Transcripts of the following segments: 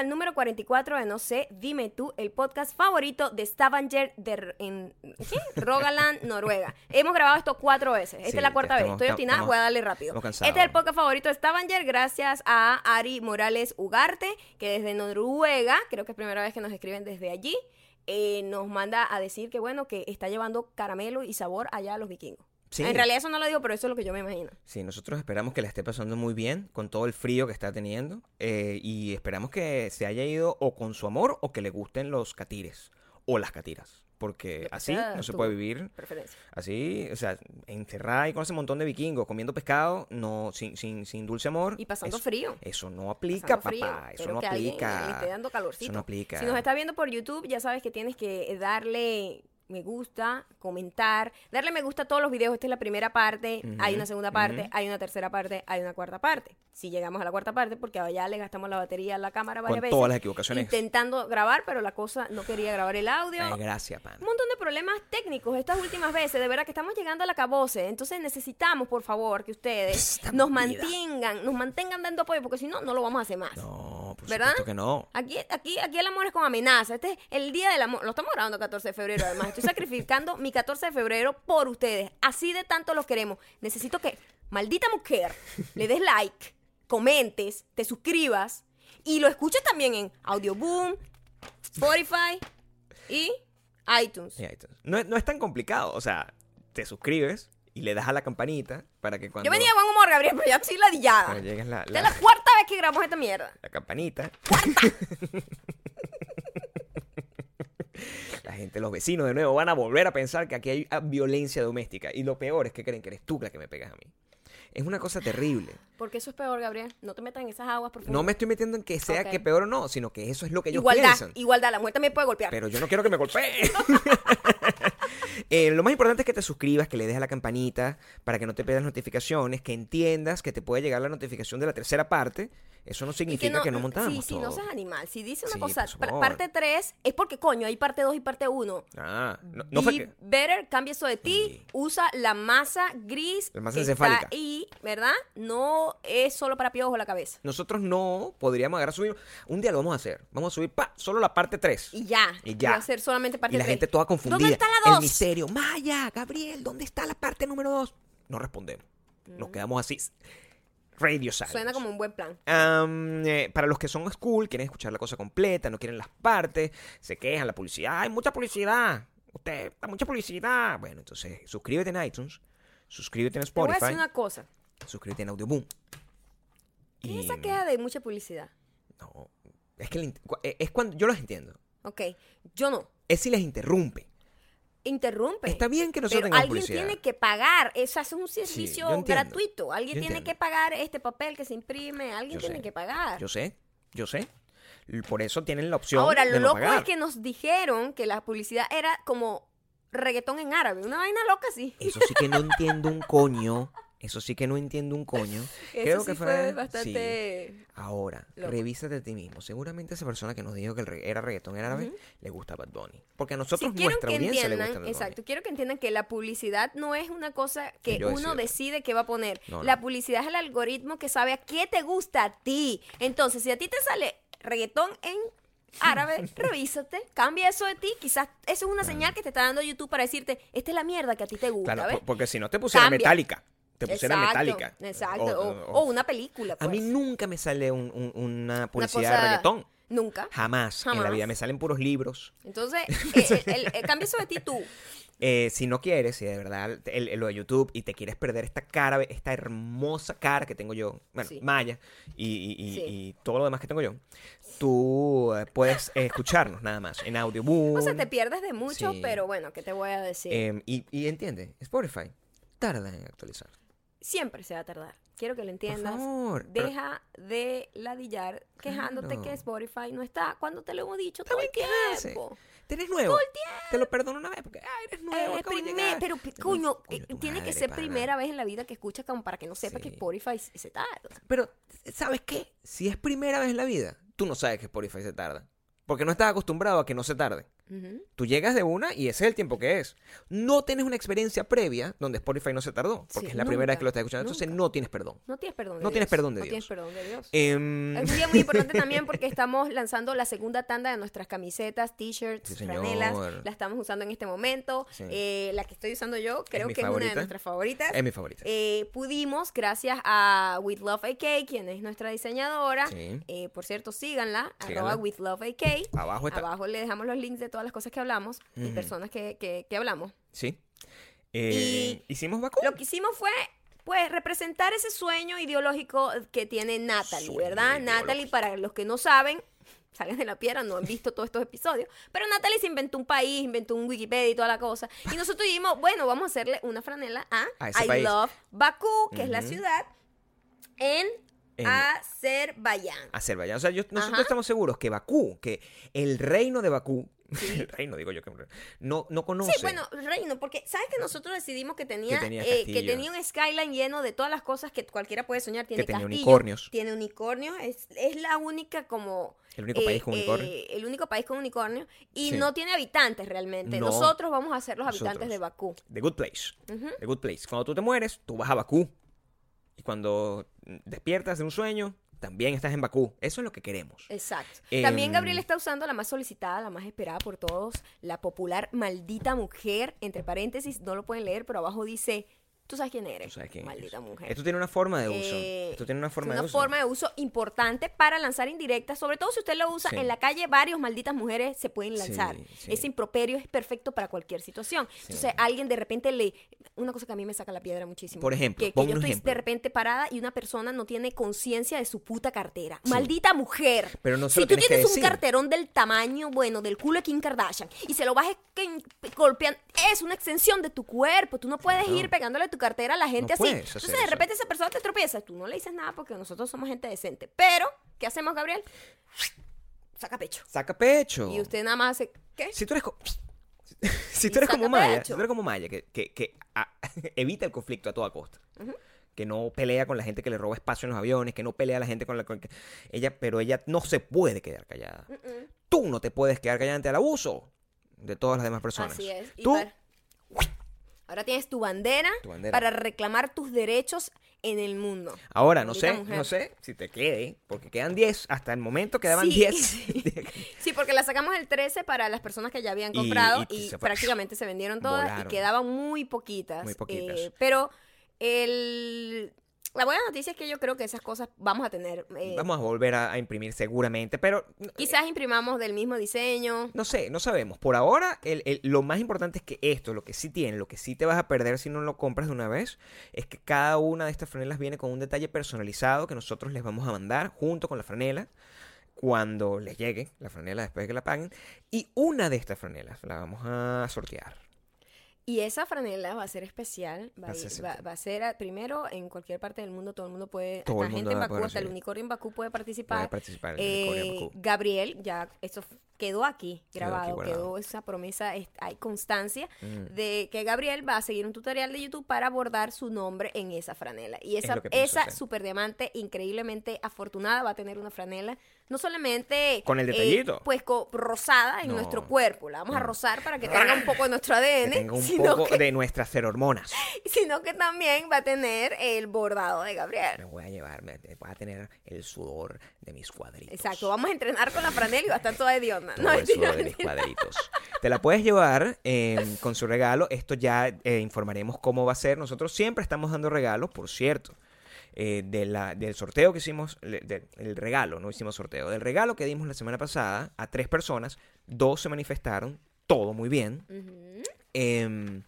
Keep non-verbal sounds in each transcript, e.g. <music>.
al número 44 de No sé, dime tú, el podcast favorito de Stavanger de en. <laughs> Rogaland, Noruega. Hemos grabado esto cuatro veces. Esta Sí, es la cuarta vez. Estoy obstinada, estamos- voy a darle rápido. Este es el podcast favorito de Stavanger gracias a Ari Morales Ugarte, que desde Noruega, creo que es primera vez que nos escriben desde allí, eh, nos manda a decir que bueno, que está llevando caramelo y sabor allá a los vikingos. Sí. En realidad eso no lo digo, pero eso es lo que yo me imagino. Sí, nosotros esperamos que la esté pasando muy bien con todo el frío que está teniendo eh, y esperamos que se haya ido o con su amor o que le gusten los catires o las catiras. Porque así no se puede vivir Preferencia. así, o sea, encerrada ahí con ese montón de vikingos comiendo pescado, no sin, sin, sin dulce amor. Y pasando eso, frío. Eso no aplica, pasando frío. papá. Eso no que alguien aplica. le esté dando calorcito. Eso no aplica. Si nos estás viendo por YouTube, ya sabes que tienes que darle me gusta, comentar, darle me gusta a todos los videos. Esta es la primera parte, hay una segunda parte, hay una tercera parte, hay una cuarta parte. Si llegamos a la cuarta parte, porque ya le gastamos la batería a la cámara varias Con veces. todas las equivocaciones. Intentando grabar, pero la cosa no quería grabar el audio. Ay, gracias, pan. Un montón de problemas técnicos estas últimas veces, de verdad que estamos llegando a la cabose. Entonces necesitamos, por favor, que ustedes Estamos nos vida. mantengan, nos mantengan dando apoyo, porque si no, no lo vamos a hacer más. No, por ¿Verdad? supuesto que no. Aquí, aquí, aquí el amor es con amenaza. Este es el día del amor. Lo estamos grabando el 14 de febrero, además. Estoy sacrificando mi 14 de febrero por ustedes. Así de tanto los queremos. Necesito que, maldita mujer, le des like, comentes, te suscribas y lo escuches también en Audioboom, Spotify y iTunes. Ahí está. No, es- no es tan complicado. O sea, te suscribes y le das a la campanita para que cuando, Yo venía buen humor, Gabriel, pero ya estoy ladillada. cuando llegues la, Esta la- es la cuarta vez que grabamos esta mierda. la campanita. <laughs> La gente, los vecinos de nuevo van a volver a pensar que aquí hay ah, violencia doméstica. Y lo peor es que creen que eres tú la que me pegas a mí. Es una cosa terrible. <gasps> Porque eso es peor, Gabriel. No te metas en esas aguas profundas. No me estoy metiendo en que sea que peor o no, sino que eso es lo que ellos igualdad, piensan. igualdad. La mujer también puede golpear. Pero yo no quiero que me golpeen. <laughs> <laughs> Eh, lo más importante es que te suscribas, que le des a la campanita para que no te pierdas notificaciones, que entiendas que te puede llegar la notificación de la tercera parte. Eso no significa que no, montamos Sí, sí, no seas animal. Si dice una Sí, cosa, parte 3, es porque coño, hay parte 2 y parte 1. Ah, no, no Be que... better, cambia eso de ti. Sí. Usa la masa gris. La masa que encefálica. Está ahí, ¿verdad? No es solo para piojos la cabeza. Nosotros no podríamos agarrar subir. Un día lo vamos a hacer. Vamos a subir pa, solo la parte 3. Y ya. Y ya. Va a ser solamente parte Y la 3. gente toda confundida. ¿Dónde está la El 2? misterio. Maya, Gabriel, ¿dónde está la parte número 2? No respondemos. Nos quedamos así. Radio silence. Suena como un buen plan. Eh, para los que son school, quieren escuchar la cosa completa, no quieren las partes, se quejan, la publicidad, hay mucha publicidad. Usted, hay mucha publicidad. Bueno, entonces suscríbete en iTunes, suscríbete en Te voy a Spotify, decir una cosa. suscríbete en Audioboom. ¿Qué es Y- esa queja de mucha publicidad? No, es que eh, es cuando yo los entiendo. Ok, yo no. Es si les interrumpe. Interrumpe. Está bien que nosotros Pero tengamos alguien publicidad. tiene que pagar. Eso es un servicio gratuito. Alguien Yo tiene entiendo. que pagar este papel que se imprime. Alguien Yo tiene sé. que pagar. Yo sé, yo sé. Por eso tienen la opción Ahora, lo no loco pagar. es que nos dijeron que la publicidad era como reggaetón en árabe. Una vaina loca así. Eso sí que no entiendo un coño. <laughs> Eso sí que no entiendo un coño. <laughs> Eso Creo sí que fue, fue, sí. bastante... Ahora, Loco. revísate a ti mismo. Seguramente esa persona que nos dijo que el era reggaetón en árabe le gusta Bad Bunny. Porque a nosotros, Si quiero nuestra audiencia le gusta Bad Bunny. exacto, quiero que entiendan que la publicidad no es una cosa que yo uno decido. decide qué va a poner. No, no. La publicidad es el algoritmo que sabe a qué te gusta a ti. Entonces, si a ti te sale reggaetón en árabe, <laughs> revísate, cambia eso de ti. Quizás eso es una señal que te está dando YouTube para decirte, esta es la mierda que a ti te gusta, Claro, ¿ves? por- porque si no te pusiera metálica. Te pusiera Exacto, metálica. Exacto. O, o una película, A mí pues. nunca me sale un- un- una publicidad cosa- de reggaetón. Nunca. Jamás, en la vida. Me salen puros libros. Entonces, <laughs> eh, el- el- el- cambia eso de ti tú. Eh, si no quieres, si de verdad el- lo de YouTube y te quieres perder esta cara, esta hermosa cara que tengo yo, bueno, Sí. Maya, y, y- y- Sí. y todo lo demás que tengo yo, tú eh, puedes escucharnos nada más en Audioboom. O sea, te pierdes de mucho, Sí. pero bueno, ¿qué te voy a decir? em, y, y entiende, Spotify tarda en actualizar. Siempre se va a tardar. Quiero que lo entiendas. favor, pero- Deja de ladillar quejándote Claro. que Spotify no está cuando te lo hemos dicho todo el tiempo. ¿Eres nuevo? Te lo perdono una vez porque ah, eres nuevo. Eh, acabo de primer- pero, coño, eh, tiene que ser pana. primera vez en la vida que escuchas como para que no sepa que. Spotify se tarda. Pero, ¿sabes qué? Si es primera vez en la vida, tú no sabes que Spotify se tarda. Porque no estás acostumbrado a que no se tarde. Ujú. Tú llegas de una y ese es el tiempo que es. No tienes una experiencia previa donde Spotify no se tardó, porque Sí, es la primera vez que lo estás escuchando, entonces no tienes perdón. No tienes perdón de No tienes Dios. perdón de No Dios. tienes perdón de Dios. Em, Es un día muy importante <laughs> también porque estamos lanzando la segunda tanda de nuestras camisetas, t-shirts, Sí, franelas. La estamos usando en este momento. Sí. Eh, la que estoy usando yo creo que es una de nuestras favoritas. es mi favorita. Eh, pudimos, gracias a With Love AK, quien es nuestra diseñadora. Eh, por cierto, síganla, Síganla. arroba With Love AK. Abajo está. Abajo le dejamos los links de todas las cosas que hablamos y Ujú. personas que, que- que hablamos. Sí. Eh, hicimos Bakú. Lo que hicimos fue, pues, representar ese sueño ideológico que tiene Natalie, Sueño ¿verdad? ideológico. Natalie, para los que no saben, <laughs> salgan de la piedra, no han visto todos estos episodios, pero Natalie se inventó un país, inventó un Wikipedia y toda la cosa. Y nosotros dijimos, bueno, vamos a hacerle una franela a, A I país. Love Bakú, que es la ciudad, en, En- Azerbaiyán. Azerbaiyán. O sea, yo- nosotros Ajá. estamos seguros que Bakú, que el reino de Bakú, <laughs> reino digo yo que no, no conoce. Sí, bueno, reino, porque ¿sabes que nosotros decidimos que tenía, Que tenía eh, que tenía un skyline lleno de todas las cosas que cualquiera puede soñar? Tiene tenía castillo, unicornios. Tiene unicornios, es, es la única como... El único país con unicornio. eh, el único país con unicornio. Y Sí. no tiene habitantes realmente. No. Nosotros vamos a ser los habitantes de Bakú. The Good Place. Ujú. The Good Place. Cuando tú te mueres, tú vas a Bakú. Y cuando mm, despiertas de un sueño, también estás en Bakú. Eso es lo que queremos. Exacto. Em, También Gabriel está usando la más solicitada, la más esperada por todos, la popular maldita mujer, entre paréntesis, no lo pueden leer, pero abajo dice, tú sabes quién eres, Tú sabes quién maldita mujer. Esto tiene una forma de uso. Eh, Esto tiene una forma de una uso. forma de uso importante para lanzar indirectas, sobre todo si usted lo usa Sí. en la calle, varios malditas mujeres se pueden lanzar. sí. Ese improperio es perfecto para cualquier situación. Entonces, alguien de repente le... Una cosa que a mí me saca la piedra muchísimo. Por ejemplo, que, que yo estoy de repente parada y una persona no tiene conciencia de su puta cartera. Maldita mujer. Pero no se si tú tienes que un decir. carterón del tamaño, bueno, del culo de Kim Kardashian y se lo vas golpeando, es una extensión de tu cuerpo. Tú no puedes No. ir pegándole tu cartera a la gente No así. Entonces, de eso. repente esa persona te tropieza. Tú no le dices nada porque nosotros somos gente decente. Pero, ¿qué hacemos, Gabriel? Saca pecho. Saca pecho. Y usted nada más hace, ¿qué? Si tú eres, <laughs> si tú eres como Maya, si tú eres como Maya, que, que, que, <laughs> evita el conflicto a toda costa. Que no pelea con la gente que le roba espacio en los aviones, que no pelea a la gente con la con que- ella, pero ella no se puede quedar callada. Tú no te puedes quedar callada ante el abuso de todas las demás personas. Así es. Y Tú, para- Ahora tienes tu bandera, Tu bandera. para reclamar tus derechos en el mundo. ahora, no sé, mujer. no sé si te quede, porque quedan 10, hasta el momento quedaban Sí, 10. sí. <laughs> Sí, porque la sacamos el 13 para las personas que ya habían comprado y y, se fue. prácticamente se vendieron todas Volaron. y quedaban muy poquitas. Muy poquitas. eh, pero el, la buena noticia es que yo creo que esas cosas vamos a tener. eh, Vamos a volver a, a imprimir seguramente, pero Quizás imprimamos del mismo diseño. No sé, no sabemos. Por ahora, el- el- lo más importante es que esto, lo que sí tiene, lo que sí te vas a perder si no lo compras de una vez, es que cada una de estas franelas viene con un detalle personalizado que nosotros les vamos a mandar junto con la franela cuando les llegue la franela después de que la paguen. Y una de estas franelas la vamos a sortear. Y esa franela va a ser especial. Va, a ir- va- especial. va a ser a- primero en cualquier parte del mundo. Todo el mundo puede. Todo hasta el gente mundo en va a Bakú, hasta el unicornio en Bakú puede participar. Puede participar en el Eh, Bakú. Gabriel, ya eso f- quedó aquí Quedó aquí grabado, quedó esa promesa, es- hay constancia Mm. de que Gabriel va a seguir un tutorial de YouTube para abordar su nombre en esa franela. Y esa, pienso esa super diamante increíblemente afortunada va a tener una franela, no solamente Con el eh, detallito. pues rosada en No. nuestro cuerpo, la vamos a No. rozar para que tenga un poco de nuestro ADN, <laughs> Que tenga un sino, poco que, de nuestras ferormonas. <laughs> sino que también va a tener el bordado de Gabriel. Me voy a llevar, me- voy a tener el sudor de mis cuadritos. Exacto, vamos a entrenar con la franela y va a estar toda hedionda. Todo No, el mentira, sudor de mis cuadritos. Te la puedes llevar eh, con su regalo. Esto ya eh, informaremos cómo va a ser. Nosotros siempre estamos dando regalos, por cierto. eh, de la- del sorteo que hicimos, del el regalo, no hicimos sorteo, del regalo que dimos la semana pasada a tres personas, dos se manifestaron, todo muy bien, em,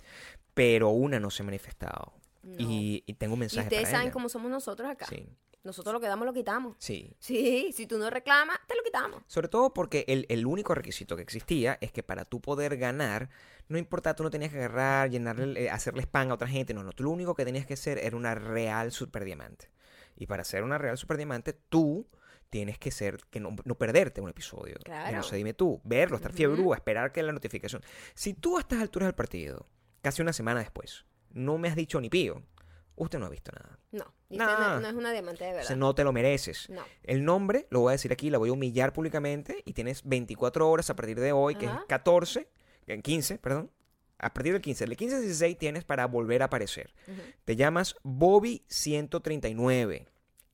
pero una no se ha manifestado. No. Y, y tengo un Y mensaje ustedes para saben ella. cómo somos nosotros acá. Sí, Nosotros lo que damos lo quitamos. sí. Sí, si tú no reclamas, te lo quitamos. Sobre todo porque el, el único requisito que existía es que para tú poder ganar, no importa, tú no tenías que agarrar, llenarle, eh, hacerle spam a otra gente, no, no, tú lo único que tenías que hacer era una real super diamante. Y para ser una real super diamante, tú tienes que ser, que no, no perderte un episodio. Claro. no sé, dime tú, verlo, estar fiebre, esperar que la notificación. Si tú a estas alturas del partido, casi una semana después, no me has dicho ni pío, usted no ha visto nada. No, Nah. no, no es una diamante de O verdad. sea, no te lo mereces. No. El nombre, lo voy a decir aquí, la voy a humillar públicamente y tienes 24 horas a partir de hoy, que es Ajá. 14, eh, 15, perdón. A partir del 15, del 15 al 16 tienes para volver a aparecer. Te llamas Bobby 139.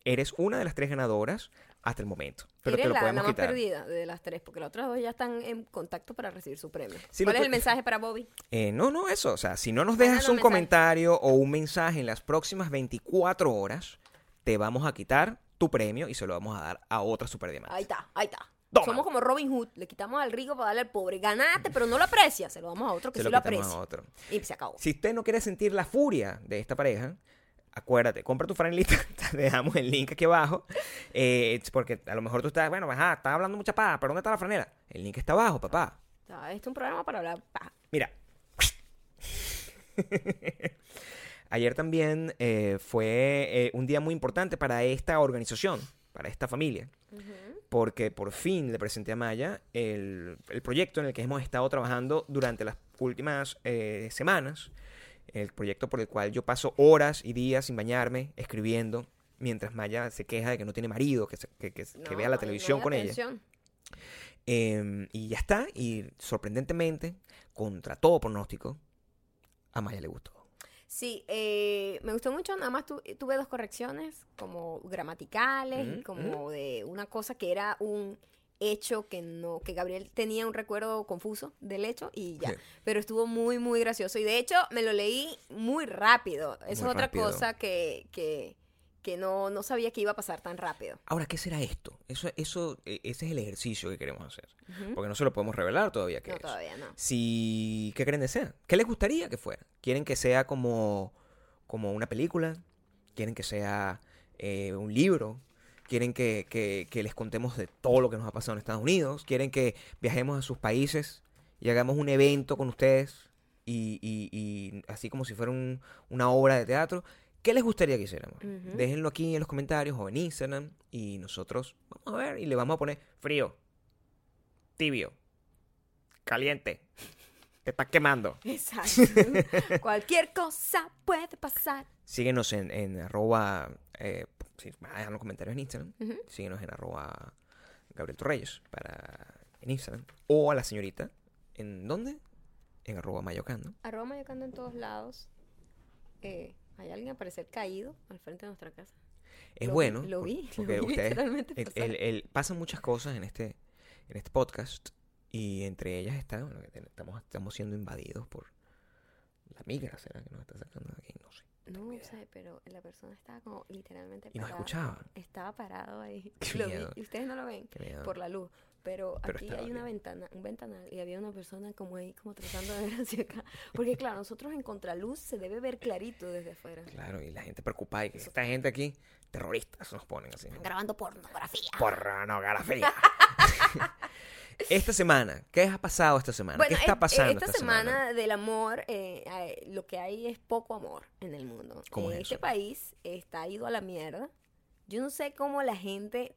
Eres una de las tres ganadoras hasta el momento. Pero Eres te lo la, la podemos más quitar. perdida de las tres, porque las otras dos ya están en contacto para recibir su premio. Sí, ¿Cuál es el mensaje para Bobby? Eh, no, no, eso. O sea, si no nos dejas un comentario o un mensaje en las próximas 24 horas, te vamos a quitar tu premio y se lo vamos a dar a otra superdiamante. Ahí está, ahí está. Toma. Somos como Robin Hood, le quitamos al rico para darle al pobre. Ganaste, pero no lo aprecia, se lo damos a otro que Se sí lo lo aprecia. a otro. Y se acabó. Si usted no quiere sentir la furia de esta pareja, acuérdate, compra tu franelita, <laughs> te dejamos el link aquí abajo, eh, porque a lo mejor tú estás, bueno, ajá, estás hablando mucha paja, pero ¿dónde está la franela? El link está abajo, papá. O sea, este es un programa para hablar paja. Mira. <laughs> Ayer también eh, fue eh, un día muy importante para esta organización, para esta familia, porque por fin le presenté a Maya el, el proyecto en el que hemos estado trabajando durante las últimas eh, semanas, el proyecto por el cual yo paso horas y días sin bañarme, escribiendo, mientras Maya se queja de que no tiene marido, que, se- que- que- que vea la televisión con ella. Em, y ya está. Y sorprendentemente, contra todo pronóstico, a Maya le gustó. Sí, eh, me gustó mucho, nada más tu- tuve dos correcciones, como gramaticales y como de una cosa que era un hecho que no, que Gabriel tenía un recuerdo confuso del hecho y ya. Sí. Pero estuvo muy, muy gracioso. Y de hecho, me lo leí muy rápido. Eso Muy es otra rápido. cosa que, que, que no, no sabía que iba a pasar tan rápido. Ahora, ¿qué será esto? Eso, eso, e- ese es el ejercicio que queremos hacer. Porque no se lo podemos revelar todavía qué No, es. todavía no. Si, ¿Qué creen que sea? ¿Qué les gustaría que fuera? ¿Quieren que sea como, como una película? ¿Quieren que sea eh, un libro? ¿Quieren que, que- que les contemos de todo lo que nos ha pasado en Estados Unidos? ¿Quieren que viajemos a sus países y hagamos un evento con ustedes? Y, y- y así como si fuera un- una obra de teatro. ¿Qué les gustaría que hiciéramos? Déjenlo aquí en los comentarios o en Instagram y nosotros vamos a ver y le vamos a poner frío, tibio, caliente. <laughs> Te estás quemando. Exacto. <laughs> Cualquier cosa puede pasar. Síguenos en, en arroba, eh, sí, hagan los comentarios en Instagram. Síguenos en arroba Gabriel Torreyes para, en Instagram. O a la señorita, ¿en dónde? En arroba mayocando. Arroba mayocando en todos lados. Eh, hay alguien a parecer caído al frente de nuestra casa. Es Lo bueno. lo vi, <laughs> lo vi ustedes, literalmente el- el- el- pasan muchas cosas en este, en este podcast. Y entre ellas está, bueno, que estamos, estamos siendo invadidos por la migra, ¿será que nos está sacando de aquí? No sé. No sé, pero la persona estaba como literalmente Y nos parada. escuchaba. Estaba parado ahí. <laughs> Qué Lo vi, miedo. y ustedes no lo ven por la luz. Pero, Pero aquí hay una bien. ventana, un ventanal y había una persona como ahí, como tratando de ver <laughs> hacia acá. Porque claro, nosotros en contraluz se debe ver clarito desde afuera. Claro, y la gente preocupada. Y que esta gente aquí, terroristas, nos ponen así. ¿no? Grabando pornografía. Pornografía. <laughs> esta semana, ¿qué ha pasado esta semana? Bueno, ¿Qué está es- pasando esta, semana, del amor, eh, eh, lo que hay es poco amor en el mundo. ¿Cómo Eh, es este eso? país está ido a la mierda. Yo no sé cómo la gente,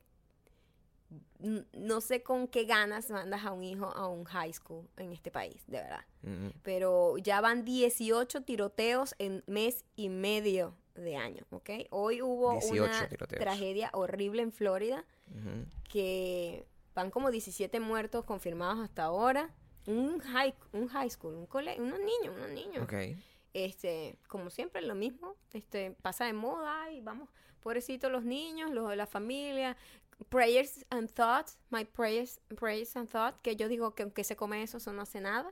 no sé con qué ganas mandas a un hijo a un high school en este país, de verdad. Mm, Pero ya van 18 tiroteos en mes y medio de año, ¿ok? Hoy hubo 18 una tiroteos. tragedia horrible en Florida que van como 17 muertos confirmados hasta ahora. Un high, un high school, un colegio, unos niños, unos niños. Este, como siempre, lo mismo. Este, pasa de moda y vamos, pobrecitos los niños, los de la familia. Prayers and thoughts, my prayers, prayers and thoughts, que yo digo que aunque se come eso, eso no hace nada.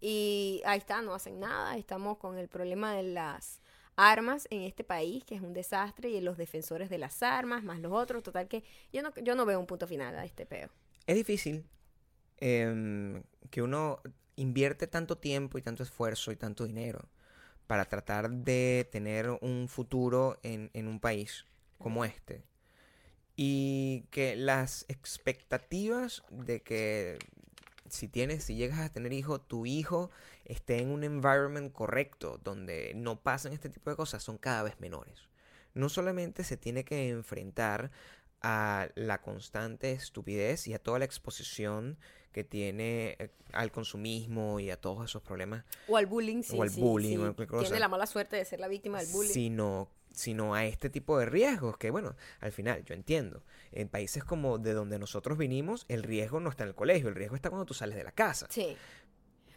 Y ahí está, no hacen nada. Estamos con el problema de las armas en este país, que es un desastre, y los defensores de las armas, más los otros. Total que yo no, yo no veo un punto final a este peo. Es difícil em, que uno invierte tanto tiempo y tanto esfuerzo y tanto dinero para tratar de tener un futuro en, en un país como este. Y que las expectativas de que si tienes, si llegas a tener hijo, tu hijo esté en un environment correcto, donde no pasan este tipo de cosas, son cada vez menores. No solamente se tiene que enfrentar a la constante estupidez y a toda la exposición que tiene eh, al consumismo y a todos esos problemas, O al bullying, sí. O al sí, bullying, sí. o cualquier cosa. Tiene la mala suerte de ser la víctima del bullying. sino, sino a este tipo de riesgos que, bueno, al final yo entiendo. En países como de donde nosotros vinimos, el riesgo no está en el colegio, el riesgo está cuando tú sales de la casa. Sí.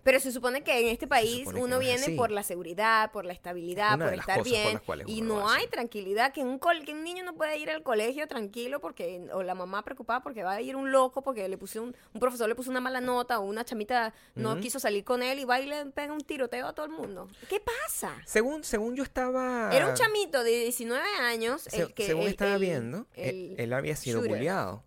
Pero se supone que en este país uno no viene por la seguridad, por la estabilidad, Una por estar por bien. Y no hay tranquilidad, que un, col- que un niño no puede ir al colegio tranquilo porque, o la mamá preocupada porque va a ir un loco porque le puso un, un profesor le puso una mala nota o una chamita no quiso salir con él y va y le pega un tiroteo a todo el mundo. ¿Qué pasa? Según, según yo estaba... Era un chamito de 19 años. Se- el que, según el- estaba el- viendo, él, el él había sido bulleado.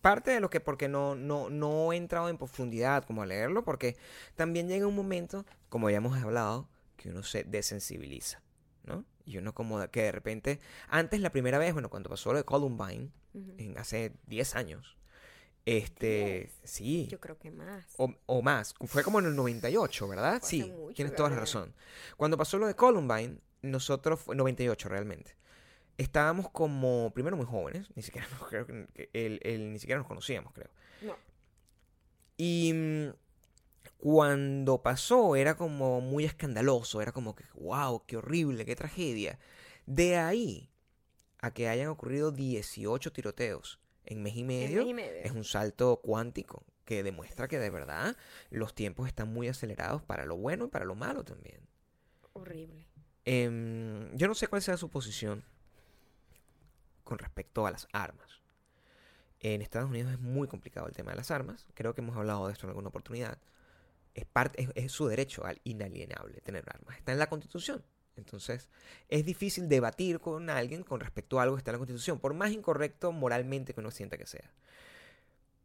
Parte de lo que, porque no, no, no he entrado en profundidad como a leerlo, porque también llega un momento, como ya hemos hablado, que uno se desensibiliza, ¿no? Y uno como que de repente, antes la primera vez, bueno, cuando pasó lo de Columbine, en hace 10 años, este, sí, Yo creo que más. o, o más. Fue como en el 98, ¿verdad? Fue Sí, mucho, tienes toda la razón. Cuando pasó lo de Columbine, nosotros, fue 98 realmente, estábamos como, primero muy jóvenes, ni siquiera <laughs> nos, creo que- el- el- ni siquiera nos conocíamos, creo. No. Y mm, cuando pasó era como muy escandaloso, era como que, wow, qué horrible, qué tragedia. De ahí a que hayan ocurrido 18 tiroteos en mes y En medio, mes y medio. es un salto cuántico que demuestra que de verdad los tiempos están muy acelerados para lo bueno y para lo malo también. Horrible. Em, yo no sé cuál sea su posición con respecto a las armas. En Estados Unidos es muy complicado el tema de las armas. Creo que hemos hablado de esto en alguna oportunidad. Es, parte, es, es su derecho al inalienable tener armas. Está en la Constitución. Entonces, es difícil debatir con alguien con respecto a algo que está en la Constitución, por más incorrecto moralmente que uno sienta que sea.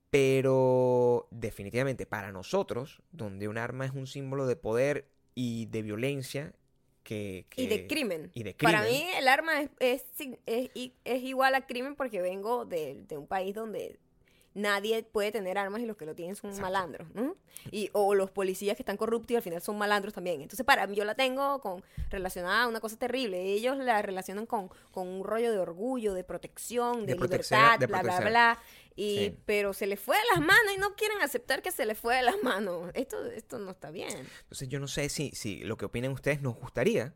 Pero definitivamente para nosotros, donde un arma es un símbolo de poder y de violencia que... Y de crimen. y de Para mí el arma es, es, es i- es igual a crimen porque vengo de, de un país donde nadie puede tener armas y los que lo tienen son Exacto. malandros. ¿no? Y, o los policías que están corruptos y al final son malandros también. Entonces para mí yo la tengo con relacionada a una cosa terrible. Ellos la relacionan con, con un rollo de orgullo, de protección, de, libertad, de bla, bla, bla. Y, Sí. Pero se les fue de las manos y no quieren aceptar que se les fue de las manos. Esto, esto no está bien. Entonces yo no sé si, si lo que opinen ustedes nos gustaría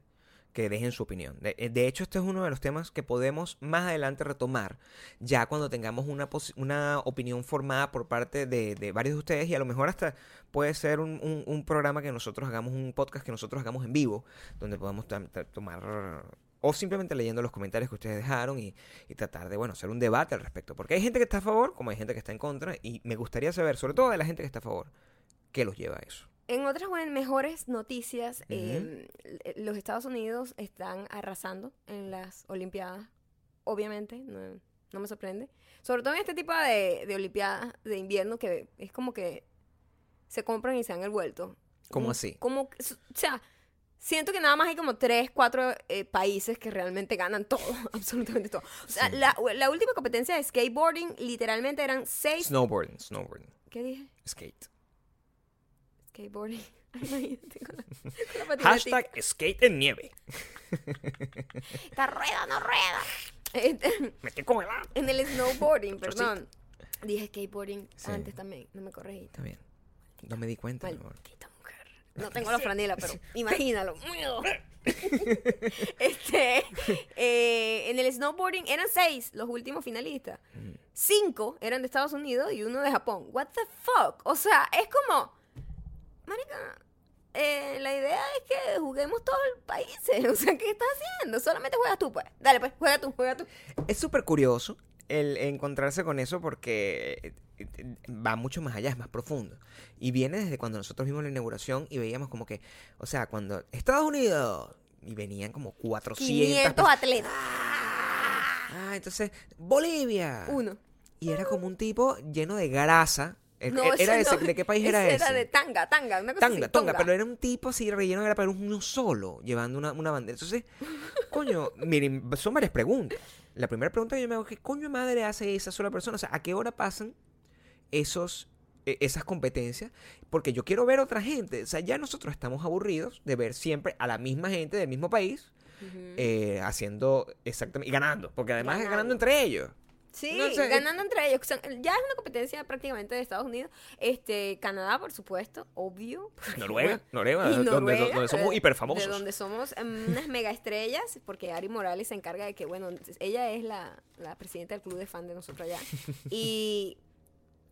que dejen su opinión. De, eh, de hecho, este es uno de los temas que podemos más adelante retomar, ya cuando tengamos una, una opinión formada por parte de, de varios de ustedes y a lo mejor hasta puede ser un, un- programa que nosotros hagamos, un podcast que nosotros hagamos en vivo, donde podamos tomar o simplemente leyendo los comentarios que ustedes dejaron y, y tratar de, bueno, hacer un debate al respecto. Porque hay gente que está a favor, como hay gente que está en contra, y me gustaría saber, sobre todo de la gente que está a favor, qué los lleva a eso. En otras buen- mejores noticias, eh, los Estados Unidos están arrasando en las Olimpiadas, obviamente, no, no me sorprende. Sobre todo en este tipo de, de Olimpiadas de invierno que es como que se compran y se dan el vuelto. ¿Cómo Un- así? Como, o sea, siento que nada más hay como tres, cuatro eh, países que realmente ganan todo, <laughs> absolutamente todo. O sea, Sí. la, la última competencia de skateboarding literalmente eran seis... Snowboarding, snowboarding, ¿Qué dije? skate. Skateboarding. <laughs> <laughs> Hashtag skate en nieve. <laughs> Esta rueda no rueda. Este, Me estoy congelando. en el snowboarding, perdón. Dije skateboarding Sí. antes también, no me corregí. Está bien. No me di cuenta, amor. Mujer. No tengo la franela, pero imagínalo. este, eh, en el snowboarding eran seis los últimos finalistas. Mm. Cinco eran de Estados Unidos y uno de Japón. What the fuck? O sea, es como, marica, eh, la idea es que juguemos todos los países. <laughs> O sea, ¿qué estás haciendo? Solamente juegas tú, pues. Dale, pues, juega tú, juega tú. Es súper curioso el encontrarse con eso porque eh, eh, va mucho más allá, es más profundo. Y viene desde cuando nosotros vimos la inauguración y veíamos como que, o sea, cuando Estados Unidos y venían como 400 500 personas. atletas. Ah, entonces Bolivia. Uno. Y era como un tipo lleno de grasa. No, era ese no. ¿De qué país <laughs> era Ese? Era de tanga, tanga, una cosa Tanga, así, tonga, pero era un tipo así relleno de pero uno solo, llevando una, una bandera. Entonces, <laughs> coño, miren, son varias preguntas. La primera pregunta que yo me hago es, ¿qué coño madre hace esa sola persona? O sea, ¿a qué hora pasan esos, e- esas competencias? Porque yo quiero ver otra gente. O sea, ya nosotros estamos aburridos de ver siempre a la misma gente del mismo país eh, haciendo exactamente, y ganando, porque además es Ganando. entre ellos. Sí, No sé, ganando entre ellos. Ya es una competencia prácticamente de Estados Unidos. Este, Canadá, por supuesto, obvio. <laughs> Noruega, Noruega, y donde, Noruega, donde somos hiperfamosos. De donde somos em, unas mega estrellas, porque Ari Morales se encarga de que, bueno, ella es la, la presidenta del club de fan de nosotros allá. <laughs> Y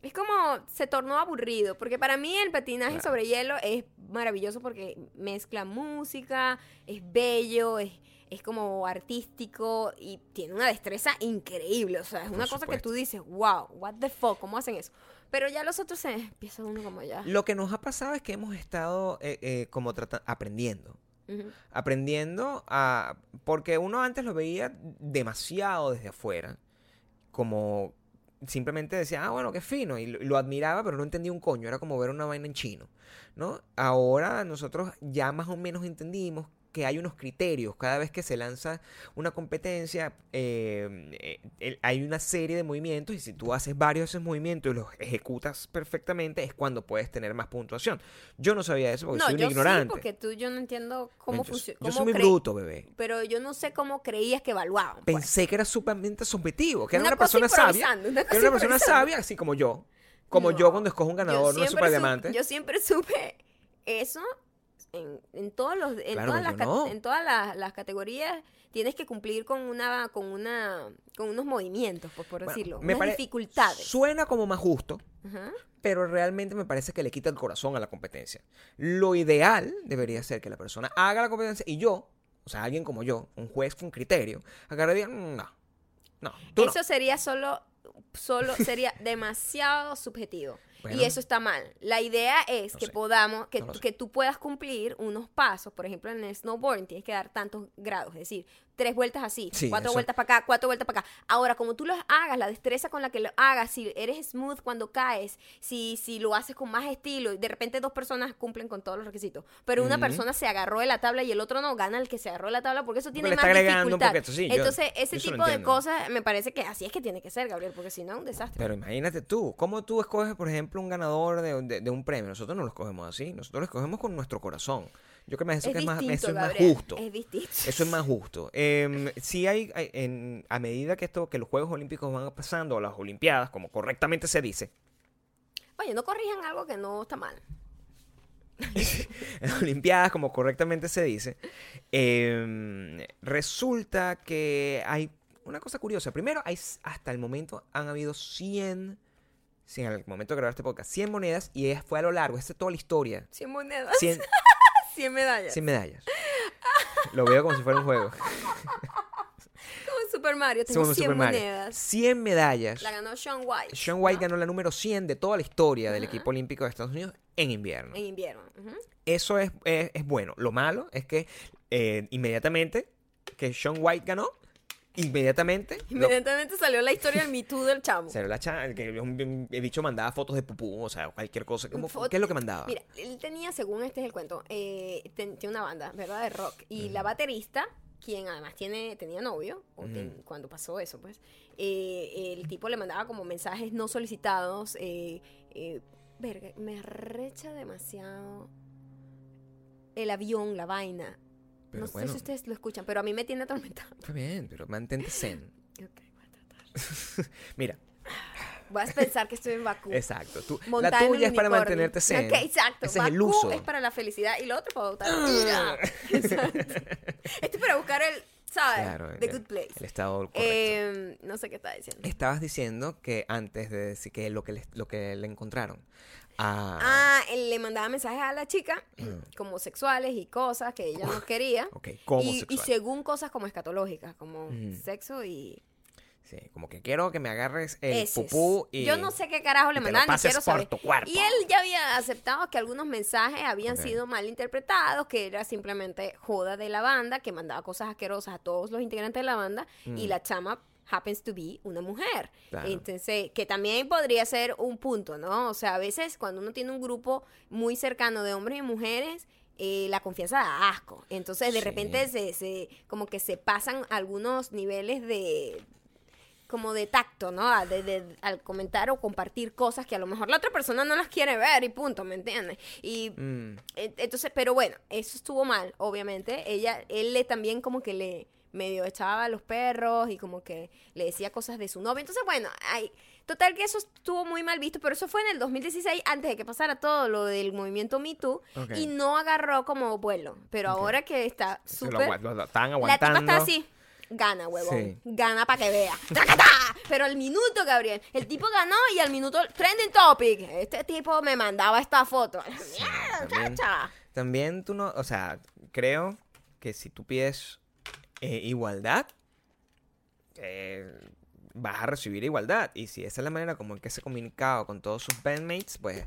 es como, se tornó aburrido, porque para mí el patinaje Claro. sobre hielo es maravilloso porque mezcla música, es bello, es, es como artístico y tiene una destreza increíble. O sea, es Por una cosa que tú dices, wow, what the fuck, ¿cómo hacen eso? Pero ya los otros se empieza uno como ya. Lo que nos ha pasado es que hemos estado eh, eh, como aprendiendo. Aprendiendo a... Porque uno antes lo veía demasiado desde afuera, como simplemente decía, ah, bueno, qué fino, y lo, y lo admiraba, pero no entendía un coño, era como ver una vaina en chino, ¿no? Ahora nosotros ya más o menos entendimos que hay unos criterios. Cada vez que se lanza una competencia, eh, eh, hay una serie de movimientos y si tú haces varios de esos movimientos y los ejecutas perfectamente es cuando puedes tener más puntuación. Yo no sabía eso porque No, soy un yo ignorante. sí, porque tú, yo no entiendo cómo funciona. Yo soy muy bruto, bebé. Pero yo no sé cómo creías que evaluaban. pues. Pensé que era sumamente subjetivo, que era Una persona sabia. una Que era una persona sabia, así como yo. Como No, yo cuando escojo un ganador, no es super supe- diamante. Yo siempre supe eso en, en todos los en Claro, todas yo las no. en todas las, las categorías tienes que cumplir con una con una con unos movimientos, pues, por Bueno, decirlo, me unas dificultades. Suena como más justo, pero realmente me parece que le quita el corazón a la competencia. Lo ideal debería ser que la persona haga la competencia y yo, o sea, alguien como yo, un juez con criterio, agarre y diga, "Mm, no, no, tú no". Eso sería solo solo sería <laughs> demasiado subjetivo. Y eso está mal. La idea es No que sé. podamos, que, No que tú puedas cumplir unos pasos. Por ejemplo, en el snowboarding tienes que dar tantos grados, es decir, tres vueltas así, Sí, cuatro eso- vueltas para acá, cuatro vueltas para acá. Ahora, como tú los hagas, la destreza con la que lo hagas, si eres smooth cuando caes, si, si lo haces con más estilo, de repente dos personas cumplen con todos los requisitos, pero una persona se agarró de la tabla y el otro no, gana el que se agarró de la tabla porque eso tiene más dificultad. poquito, sí, yo- Entonces, ese yo tipo de cosas me parece que así es que tiene que ser, Gabriel, porque si no es un desastre. Pero imagínate tú, ¿cómo tú escoges, por ejemplo, un ganador de, de- de un premio? Nosotros no lo escogemos así, nosotros lo escogemos con nuestro corazón. Yo creo que eso es que es más, eso es más justo. Es distinto. Eso es más <laughs> justo. Eh, sí hay, hay- en- a medida que esto, que los Juegos Olímpicos van pasando, o las Olimpiadas, como correctamente se dice, Oye, no corrijan algo que no está mal. en <laughs> las Olimpiadas, como correctamente se dice, eh, resulta que hay una cosa curiosa. Primero, hay, hasta el momento han habido 100, sí, en el momento de grabar este podcast, 100 monedas y fue a lo largo, esta es toda la historia. 100 monedas. 100, 100 <laughs> medallas. 100 medallas. Lo veo como si fuera un juego. Como Super Mario, tengo Como 100 Super Mario. monedas. 100 medallas. La ganó Sean White. Sean White ¿no? ganó la número 100 de toda la historia del Ajá. equipo olímpico de Estados Unidos en invierno. En invierno. ujú. Eso es, es, es bueno. Lo malo es que eh, inmediatamente que Sean White ganó, inmediatamente lo- Inmediatamente salió la historia del Me Too del chamo. salió la cha- que el bicho mandaba fotos de pupú, o sea, cualquier cosa. ¿Cómo- Foto- ¿Qué es lo que mandaba? Mira, él tenía, según este es el cuento, eh, ten- tiene una banda, ¿verdad? De rock. Y la baterista, quien además tiene, tenía novio, o ten- Ujú. cuando pasó eso, pues, eh, el tipo le mandaba como mensajes no solicitados. Eh, eh, verga, me arrecha demasiado el avión, la vaina. Pero no bueno, sé si ustedes lo escuchan, pero a mí me tiene atormentado. está bien, pero mantente zen. <laughs> Ok, voy a tratar. <laughs> Mira, Vas a pensar que estoy en Bakú. exacto. Tú, la tuya es para unicornio. mantenerte zen. Ok, exacto. Ese es el Bakú uso. es para la felicidad y lo otro para votar. <laughs> Exacto. Este es para buscar el, ¿sabes? Claro, The el- good place. El estado correcto. Eh, no sé qué está diciendo. Estabas diciendo que antes de decir que lo que lo que le encontraron a... Ah, él le mandaba mensajes a la chica Mm. como sexuales y cosas que ella no quería. Ok, como y, y según cosas como escatológicas, como Mm. sexo y Sí, como que quiero que me agarres el heces. pupú y... Yo no sé qué carajo le y te lo mandaban, ni pases quiero por saber. tu cuerpo. Y él ya había aceptado que algunos mensajes habían Ok. sido mal interpretados, que era simplemente joda de la banda, que mandaba cosas asquerosas a todos los integrantes de la banda, y Mm. la chama happens to be una mujer. Claro. Entonces, que también podría ser un punto, ¿no? O sea, a veces cuando uno tiene un grupo muy cercano de hombres y mujeres, eh, la confianza da asco. Entonces, de Sí. repente, se, se, como que se pasan algunos niveles de como de tacto, ¿no? De- de- al comentar o compartir cosas que a lo mejor la otra persona no las quiere ver y punto, ¿me entiendes? Y Mm, entonces, pero bueno, eso estuvo mal, obviamente. Ella, él le también como que le medio echaba a los perros y como que le decía cosas de su novio. Entonces, bueno, hay, total que eso estuvo muy mal visto, pero eso fue en el 2016, antes de que pasara todo lo del movimiento Me Too, y no agarró como vuelo. Pero ahora que está súper... están La aguantando. tipa está así. Gana, huevón. Sí. Gana para que vea. ¡Tracatá! <laughs> Pero al minuto, Gabriel, el tipo ganó y al minuto, trending topic. Este tipo me mandaba esta foto. ¡Mierda, también. También tú no, o sea, creo que si tú pides eh, igualdad, eh, vas a recibir igualdad. Y si esa es la manera como en que se ha comunicado con todos sus bandmates, pues...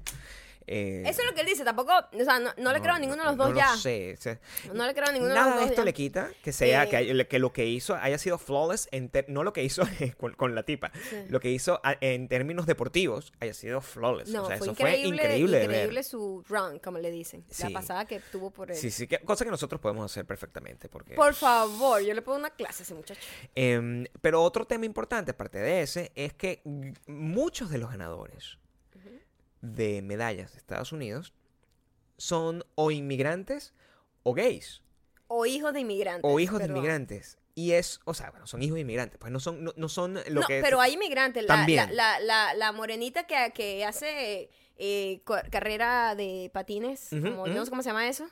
eh, Eso es lo que él dice. Tampoco, o sea, no, no le creo a ninguno de los dos lo ya. sé, o sea, No le creo a ninguno de Nada los de dos esto ya. le quita que sea Eh. que, que lo que hizo haya sido flawless en no lo que hizo <laughs> con, con la tipa Sí. lo que hizo a- en términos deportivos haya sido flawless No, o sea fue eso increíble, fue increíble, de ver. increíble su run, como le dicen. La pasada que tuvo por él. sí sí que, cosa que nosotros podemos hacer perfectamente porque Por favor, yo le pongo una clase a ese muchacho. Em, pero otro tema importante, aparte de ese, es que muchos de los ganadores de medallas de Estados Unidos son o inmigrantes o gays O hijos de inmigrantes. o hijos de inmigrantes. Y es, o sea, bueno, son hijos de inmigrantes, pues no son, no, no son lo no, que... pero hay inmigrantes. La, También. La, la, la, la morenita que, que hace eh, carrera de patines, como, no sé cómo se llama eso.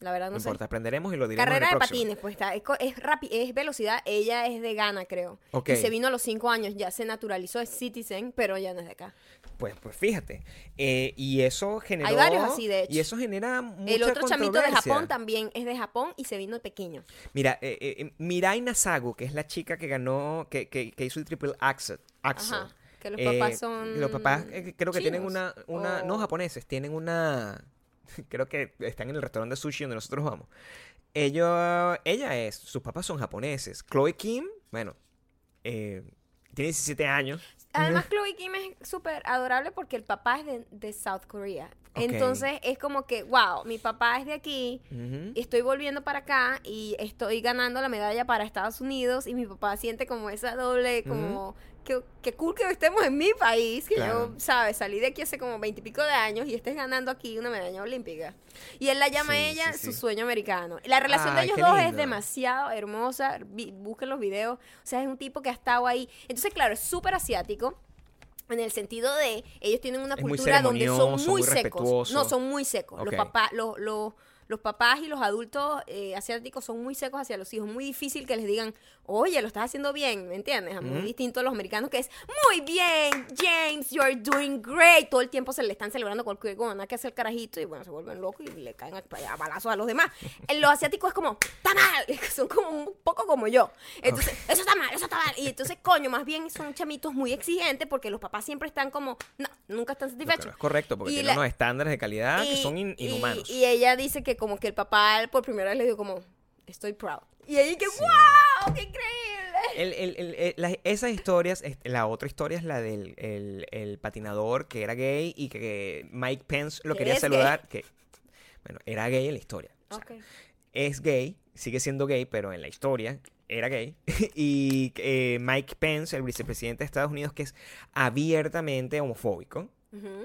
La verdad no, no, sé. importa, aprenderemos y lo diremos Carrera en de el próximo. patines, pues está, es, es, es velocidad. Ella es de Ghana, creo. Y se vino a los cinco años, ya se naturalizó, es citizen, pero ya no es de acá. Pues, pues fíjate. eh, y eso generó... varios así, de hecho. Y eso genera mucha El otro chamito de. Japón también es de Japón y se vino pequeño. Mira, eh, eh, eh, Mirai Nasago, que es la chica que ganó, que, que, que hizo el triple axel. axel. Ajá. Que los Eh, papás son. Los papás creo que tienen una, una no japoneses, tienen una, <laughs> creo que están en el restaurante de sushi donde nosotros vamos. Ellos, ella es, sus papás son japoneses. Chloe Kim, bueno, eh, tiene 17 años. Además, <laughs> Chloe Kim es súper adorable porque el papá es de, de South Korea. Entonces es como que, wow, mi papá es de aquí, estoy volviendo para acá y estoy ganando la medalla para Estados Unidos y mi papá siente como esa doble, como, que, que cool que estemos en mi país, que Claro. yo, ¿sabes? Salí de aquí hace como veintipico de años y estés ganando aquí una medalla olímpica. Y él la llama a ella sí, su sueño americano. La relación de ellos qué dos es demasiado hermosa, vi- busquen los videos, o sea, es un tipo que ha estado ahí. Entonces, claro, es súper asiático. En el sentido de, ellos tienen una Es cultura donde son muy, muy secos. No, son muy secos. Los papás, los, los, los papás y los adultos eh, asiáticos son muy secos hacia los hijos. Muy difícil que les digan, oye, lo estás haciendo bien, ¿me entiendes? Muy distinto a los americanos que es, muy bien, James, you're doing great. Todo el tiempo se le están celebrando cualquier cosa que hace el carajito y bueno, se vuelven locos y le caen a, a balazos a los demás. <laughs> En los asiáticos es como, está mal, <laughs> son como un poco como yo. Entonces, eso está mal, eso está mal. Y entonces, coño, más bien son chamitos muy exigentes porque los papás siempre están como, no, nunca están satisfechos. no es correcto, porque Y tienen la- unos estándares de calidad que son in- y- inhumanos. Y, ella dice que como que el papá por primera vez le dijo como, estoy proud. Y ella que, wow, qué increíble. El- el- el- el- las- esas historias, la otra historia es la del el, patinador que era gay y que Mike Pence lo Que quería saludar. Que, bueno, era gay en la historia. O sea, Ok. Es gay, sigue siendo gay, pero en la historia era gay. <laughs> y eh, Mike Pence, el vicepresidente de Estados Unidos, que es abiertamente homofóbico,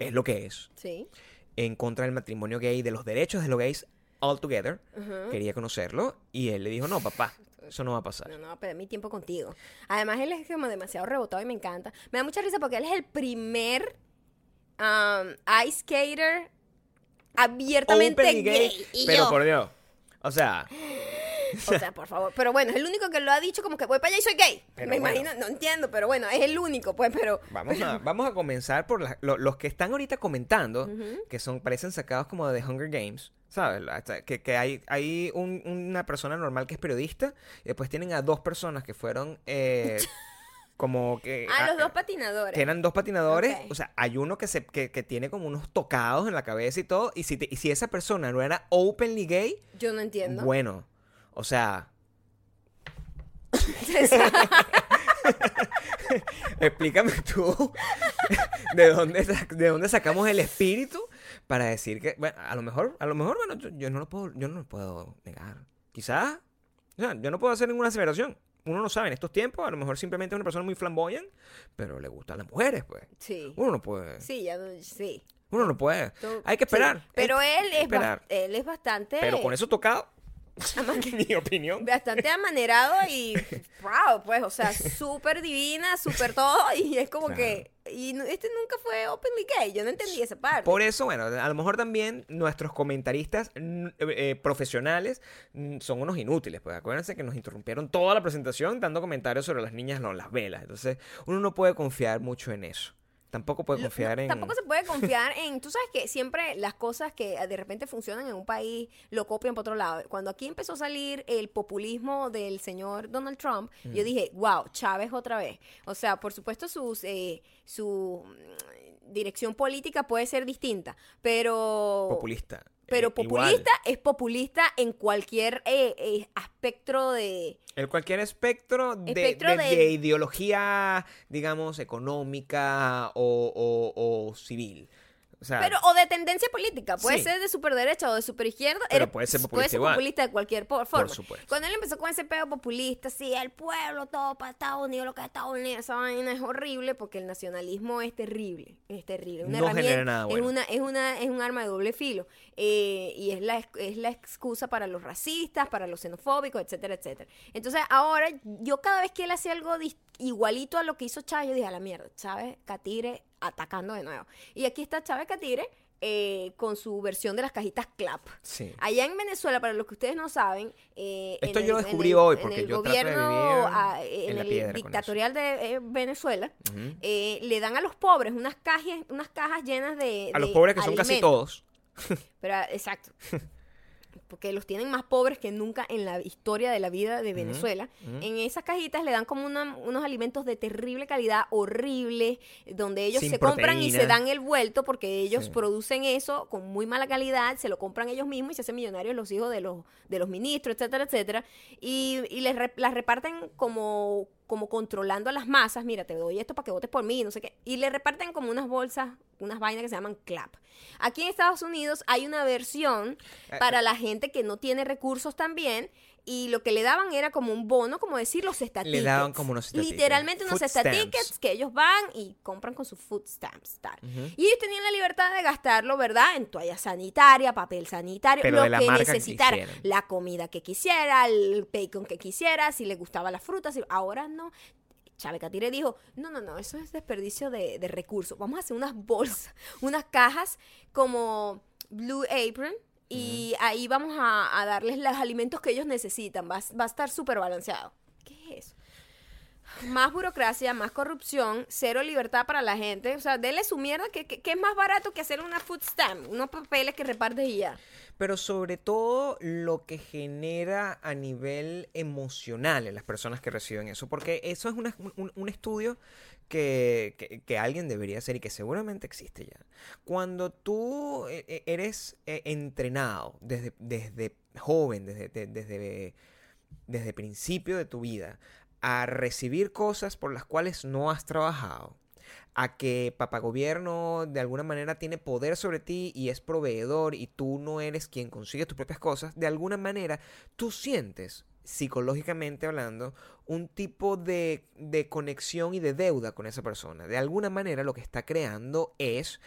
es lo que es, Sí. en contra del matrimonio gay, de los derechos de los gays, all together. Quería conocerlo y él le dijo, no, papá, eso no va a pasar. No, no, va a perder mi tiempo contigo. Además, él es como demasiado rebotado y me encanta. Me da mucha risa porque él es el primer um, ice skater abiertamente gay. Y pero yo, por Dios. O sea, <gasps> O sea, por favor. Pero bueno, es el único que lo ha dicho como que voy para allá y soy gay. Pero me bueno. imagino, no entiendo, pero bueno, es el único, pues, pero... vamos a, <laughs> vamos a comenzar por la- lo- los que están ahorita comentando, que son parecen sacados como de The Hunger Games. ¿Sabes? Que, que hay, hay un- una persona normal que es periodista y después tienen a dos personas que fueron eh, <laughs> como que... Ah, los ah, dos patinadores. que eran dos patinadores, o sea, hay uno que, se, que, que tiene como unos tocados en la cabeza y todo, y si, te- y si esa persona no era openly gay, Yo no entiendo. bueno, o sea, <laughs> <laughs> explícame tú de dónde, de dónde sacamos el espíritu para decir que, bueno, a lo mejor, a lo mejor, bueno, yo, yo no lo puedo, yo no lo puedo negar. Quizás, o sea, yo no puedo hacer ninguna aseveración. Uno no sabe en estos tiempos, a lo mejor simplemente es una persona muy flamboyant, pero le gustan las mujeres, pues. Sí. Uno no puede. Sí, ya no- sí. Uno no puede. Tú- Hay que sí. esperar. Pero hay él es, esperar. él es bastante... Pero con eso tocado, <laughs> Mi opinión. bastante amanerado y wow, pues, o sea, súper divina, súper todo, y es como Claro. que, y este nunca fue openly gay, yo no entendí esa parte. Por eso, bueno, a lo mejor también nuestros comentaristas mm, eh, profesionales mm, son unos inútiles. Pues acuérdense que nos interrumpieron toda la presentación dando comentarios sobre las niñas, no, las velas. Entonces, uno no puede confiar mucho en eso. Tampoco puede confiar no, en. Tampoco se puede confiar en, tú sabes que siempre las cosas que de repente funcionan en un país lo copian por otro lado. Cuando aquí empezó a salir el populismo del señor Donald Trump, Mm. yo dije, wow, Chávez otra vez. O sea, por supuesto sus, eh, su mm, dirección política puede ser distinta, pero... Populista. Pero Eh, igual. populista es populista en cualquier eh, eh, aspecto de... En cualquier espectro de, Espectro de- de- de ideología, digamos, económica o, o- o civil. O sea, Pero, o de tendencia política, puede Sí. ser de superderecha o de superizquierda. Pero eres- puede ser Puede populista ser igual. populista de cualquier forma. supuesto. Cuando él empezó con ese pedo populista, sí, el pueblo, todo para Estados Unidos, lo que es Estados Unidos, esa vaina es horrible porque el nacionalismo es terrible, es terrible. Una No herramienta- genera nada bueno. Es, una, es, una, es un arma de doble filo. eh, y es la, es la excusa para los racistas, para los xenofóbicos, etcétera, etcétera. Entonces, ahora, yo cada vez que él hacía algo igualito a lo que hizo Chávez, yo dije, a la mierda, Chávez Catire atacando de nuevo. Y aquí está Chávez Catire eh, con su versión de las cajitas clap. sí. Allá en Venezuela, para los que ustedes no saben, eh, Esto yo lo el- en descubrí el- hoy, en porque el yo trato de gobierno, ah, en en el dictatorial de eh, Venezuela, eh, le dan a los pobres unas cajas, unas cajas llenas de A los pobres que son casi todos. Pero, ah, exacto. <laughs> Porque los tienen más pobres que nunca en la historia de la vida de Venezuela. En esas cajitas le dan como una- unos alimentos de terrible calidad, horrible, donde ellos Sin se compran y se dan el vuelto porque ellos Sí. producen eso con muy mala calidad, se lo compran ellos mismos y se hacen millonarios los hijos de los, de los ministros, etcétera, etcétera. Y, y les re- las reparten como, como controlando a las masas. Mira, te doy esto para que votes por mí, no sé qué. Y le reparten como unas bolsas, unas vainas que se llaman clap. Aquí en Estados Unidos hay una versión Eh, para la gente que no tiene recursos también. Y lo que le daban era como un bono, como decir los statickets. daban como unos statickets. Literalmente unos statickets que ellos van y compran con sus food stamps. Tal. Y ellos tenían la libertad de gastarlo, ¿verdad? En toalla sanitaria, papel sanitario, Pero lo que necesitara. la comida que quisiera, el bacon que quisiera, si le gustaba las frutas. si- Ahora no. Chávez Catire dijo, no, no, no, eso es desperdicio de, de recursos. Vamos a hacer unas bolsas, <laughs> unas cajas como Blue Apron y ahí vamos a, a darles los alimentos que ellos necesitan. Va, a- va a estar súper balanceado. ¿Qué es eso? Más burocracia, más corrupción, cero libertad para la gente. O sea, dele su mierda, que, que- que es más barato que hacer una food stamp, unos papeles que repartes y ya. Pero sobre todo lo que genera a nivel emocional en las personas que reciben eso. Porque eso es una- un, un estudio que, alguien debería hacer y que seguramente existe ya. Cuando tú eh, eh, eres eh, entrenado desde, desde joven, desde, de- desde, desde principio de tu vida, a recibir cosas por las cuales no has trabajado, a que papá gobierno de alguna manera tiene poder sobre ti y es proveedor y tú no eres quien consigue tus propias cosas, de alguna manera tú sientes, psicológicamente hablando, un tipo de, de conexión y de deuda con esa persona. De alguna manera lo que está creando es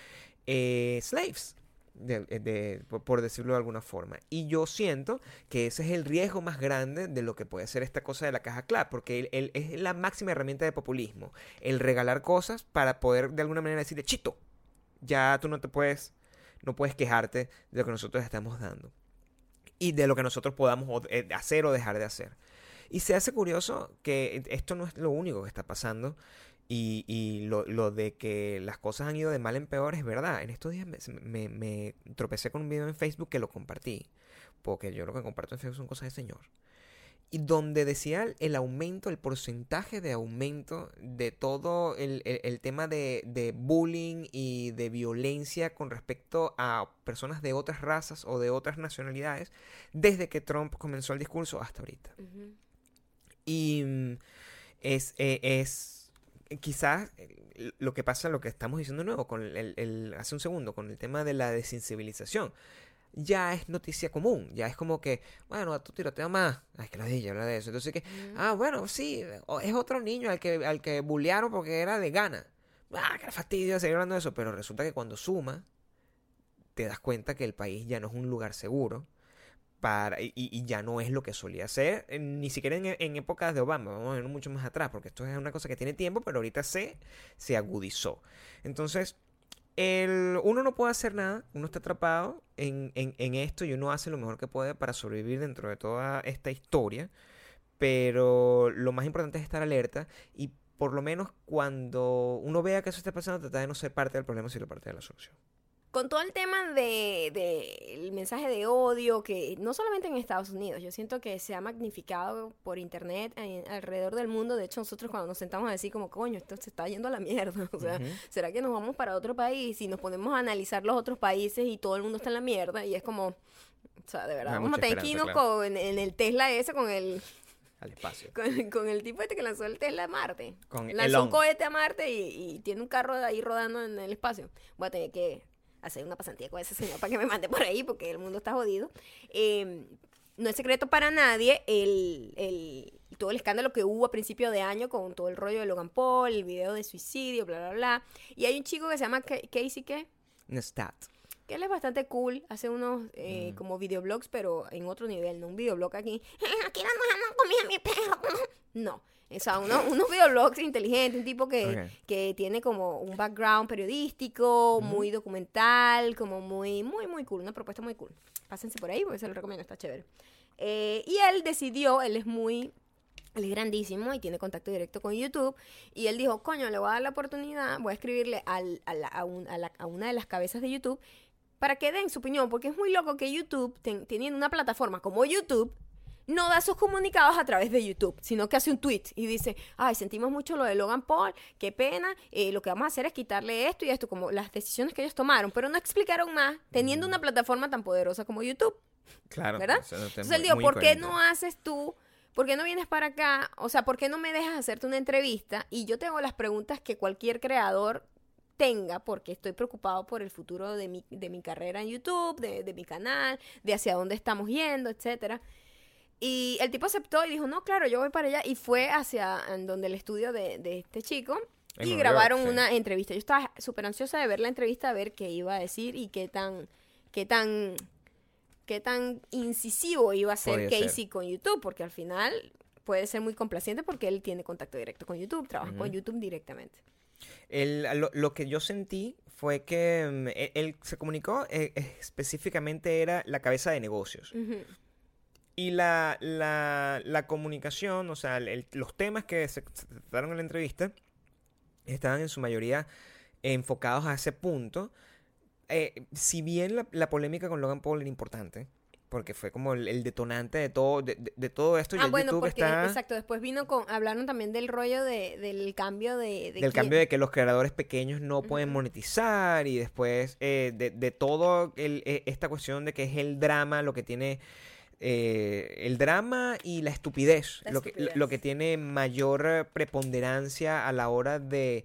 eh, slaves. de- de- por- decirlo de alguna forma. Y yo siento que ese es el riesgo más grande de lo que puede ser esta cosa de la caja clap, porque el- es la máxima herramienta de populismo, el regalar cosas para poder de alguna manera decirle, chito, ya tú no te puedes, no puedes quejarte de lo que nosotros estamos dando y de lo que nosotros podamos eh, hacer o dejar de hacer. Y se hace curioso que esto no es lo único que está pasando y, y lo, lo de que las cosas han ido de mal en peor es verdad. En estos días me, me- me tropecé con un video en Facebook que lo compartí, porque yo lo que comparto en Facebook son cosas de señor. Y donde decía el, aumento, el porcentaje de aumento de todo el, el- el tema de, de bullying y de violencia con respecto a personas de otras razas o de otras nacionalidades desde que Trump comenzó el discurso hasta ahorita. Y mm, es, eh, es quizás eh, lo que pasa, lo que estamos diciendo de nuevo, con el, el- hace un segundo, con el tema de la desensibilización. Ya es noticia común, ya es como que, bueno, a tu tiroteo más. Ay, que la dije, habla de eso. Entonces que, ah, bueno, sí, es otro niño al que, al que bullearon porque era de gana. Ah, qué fastidio seguir hablando de eso. Pero resulta que cuando suma, te das cuenta que el país ya no es un lugar seguro. para, y, y ya no es lo que solía ser, eh, ni siquiera en, en épocas de Obama, vamos a ver mucho más atrás, porque esto es una cosa que tiene tiempo, pero ahorita se, se agudizó. Entonces, el, uno no puede hacer nada, uno está atrapado en, en, esto y uno hace lo mejor que puede para sobrevivir dentro de toda esta historia, pero lo más importante es estar alerta y por lo menos cuando uno vea que eso está pasando, tratar de no ser parte del problema, sino parte de la solución con todo el tema de, de, el mensaje de odio, que no solamente en Estados Unidos, yo siento que se ha magnificado por internet alrededor del mundo. De hecho, nosotros cuando nos sentamos a decir como, coño, esto se está yendo a la mierda. <laughs> O sea, ¿será que nos vamos para otro país y nos ponemos a analizar los otros países y todo el mundo está en la mierda? Y es como, o sea, de verdad, vamos a tener que irnos con, en, el Tesla ese con el al espacio. <laughs> Con, el tipo este que lanzó el Tesla a Marte. Con lanzó un cohete a Marte y, y, tiene un carro ahí rodando en el espacio. Voy a tener que hacer una pasantía con ese señor para que me mande por ahí porque el mundo está jodido. Em, no es secreto para nadie el, el, todo el escándalo que hubo a principio de año con todo el rollo de Logan Paul, el video de suicidio, bla, bla, bla. Y hay un chico que se llama Casey, ¿qué? Nestat. Que él es bastante cool, hace unos eh, mm. como videoblogs, pero en otro nivel, no un videoblog aquí. <laughs> Aquí comida a mi perro. <laughs> No, o sea, uno, <laughs> unos videoblogs inteligentes, un tipo que, que tiene como un background periodístico, muy documental, como muy, muy, muy cool, una propuesta muy cool. Pásense por ahí porque se lo recomiendo, está chévere. Eh, y él decidió, él es muy él es grandísimo y tiene contacto directo con YouTube. Y él dijo, coño, le voy a dar la oportunidad, voy a escribirle al, a, la, a, una de las cabezas de YouTube para que den su opinión, porque es muy loco que YouTube, teniendo una plataforma como YouTube, no da sus comunicados a través de YouTube, sino que hace un tweet y dice, ay, sentimos mucho lo de Logan Paul, qué pena, eh, lo que vamos a hacer es quitarle esto y esto, como las decisiones que ellos tomaron, pero no explicaron más teniendo una plataforma tan poderosa como YouTube. Claro. ¿Verdad? Entonces él dijo, ¿por qué no haces tú? ¿Por qué no vienes para acá? O sea, ¿por qué no me dejas hacerte una entrevista? Y yo tengo las preguntas que cualquier creador tenga, porque estoy preocupado por el futuro de mi, de mi carrera en YouTube, de, de mi canal, de hacia dónde estamos yendo, etcétera. Y el tipo aceptó y dijo, no, claro, yo voy para allá. Y fue hacia donde el estudio de, este chico. y grabaron una entrevista. Yo estaba súper ansiosa de ver la entrevista, a ver qué iba a decir y qué tan, qué tan, qué tan incisivo iba a ser Casey con YouTube, porque al final puede ser muy complaciente porque él tiene contacto directo con YouTube, trabaja con YouTube directamente. lo, que yo sentí fue que mm, e, él, se comunicó, eh, específicamente era la cabeza de negocios. Y la, la, la comunicación, o sea, los temas que se, trataron en la entrevista estaban en su mayoría enfocados a ese punto. Eh, si bien la, la, polémica con Logan Paul era importante, porque fue como el, detonante de todo, de, de, todo esto. Ah, bueno, porque, exacto, después vino con, hablaron también del rollo de, del cambio de... del cambio de que los creadores pequeños no pueden monetizar y después eh, de, de todo el, e, esta cuestión de que es el drama lo que tiene eh, el drama y la estupidez, lo, Que, lo que tiene mayor preponderancia a la hora de,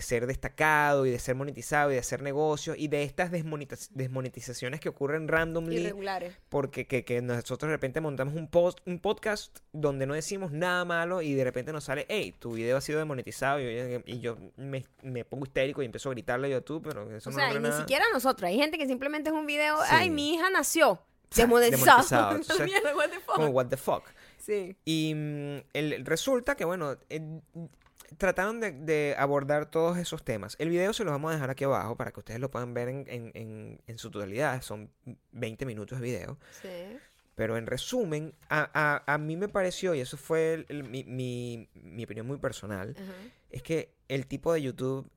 ser destacado y de ser monetizado y de hacer negocios y de estas desmonetizaciones que ocurren randomly. Irregulares. Porque que, nosotros de repente montamos un, post, un podcast donde no decimos nada malo y de repente nos sale, hey, tu video ha sido desmonetizado y yo, me, pongo histérico y empiezo a gritarle a YouTube, pero eso o no sea, ni siquiera nosotros. Hay gente que simplemente es un video, ay, mi hija nació <laughs> Demonetizado. <laughs> como, what the fuck. Sí. Y mm, el, resulta que, bueno, trataron de, abordar todos esos temas. El video se los vamos a dejar aquí abajo para que ustedes lo puedan ver en, en, en, su totalidad. Son 20 minutos de video. Sí. Pero en resumen, a, a, a, mí me pareció, y eso fue mi, mi, mi, opinión muy personal, es que el tipo de YouTube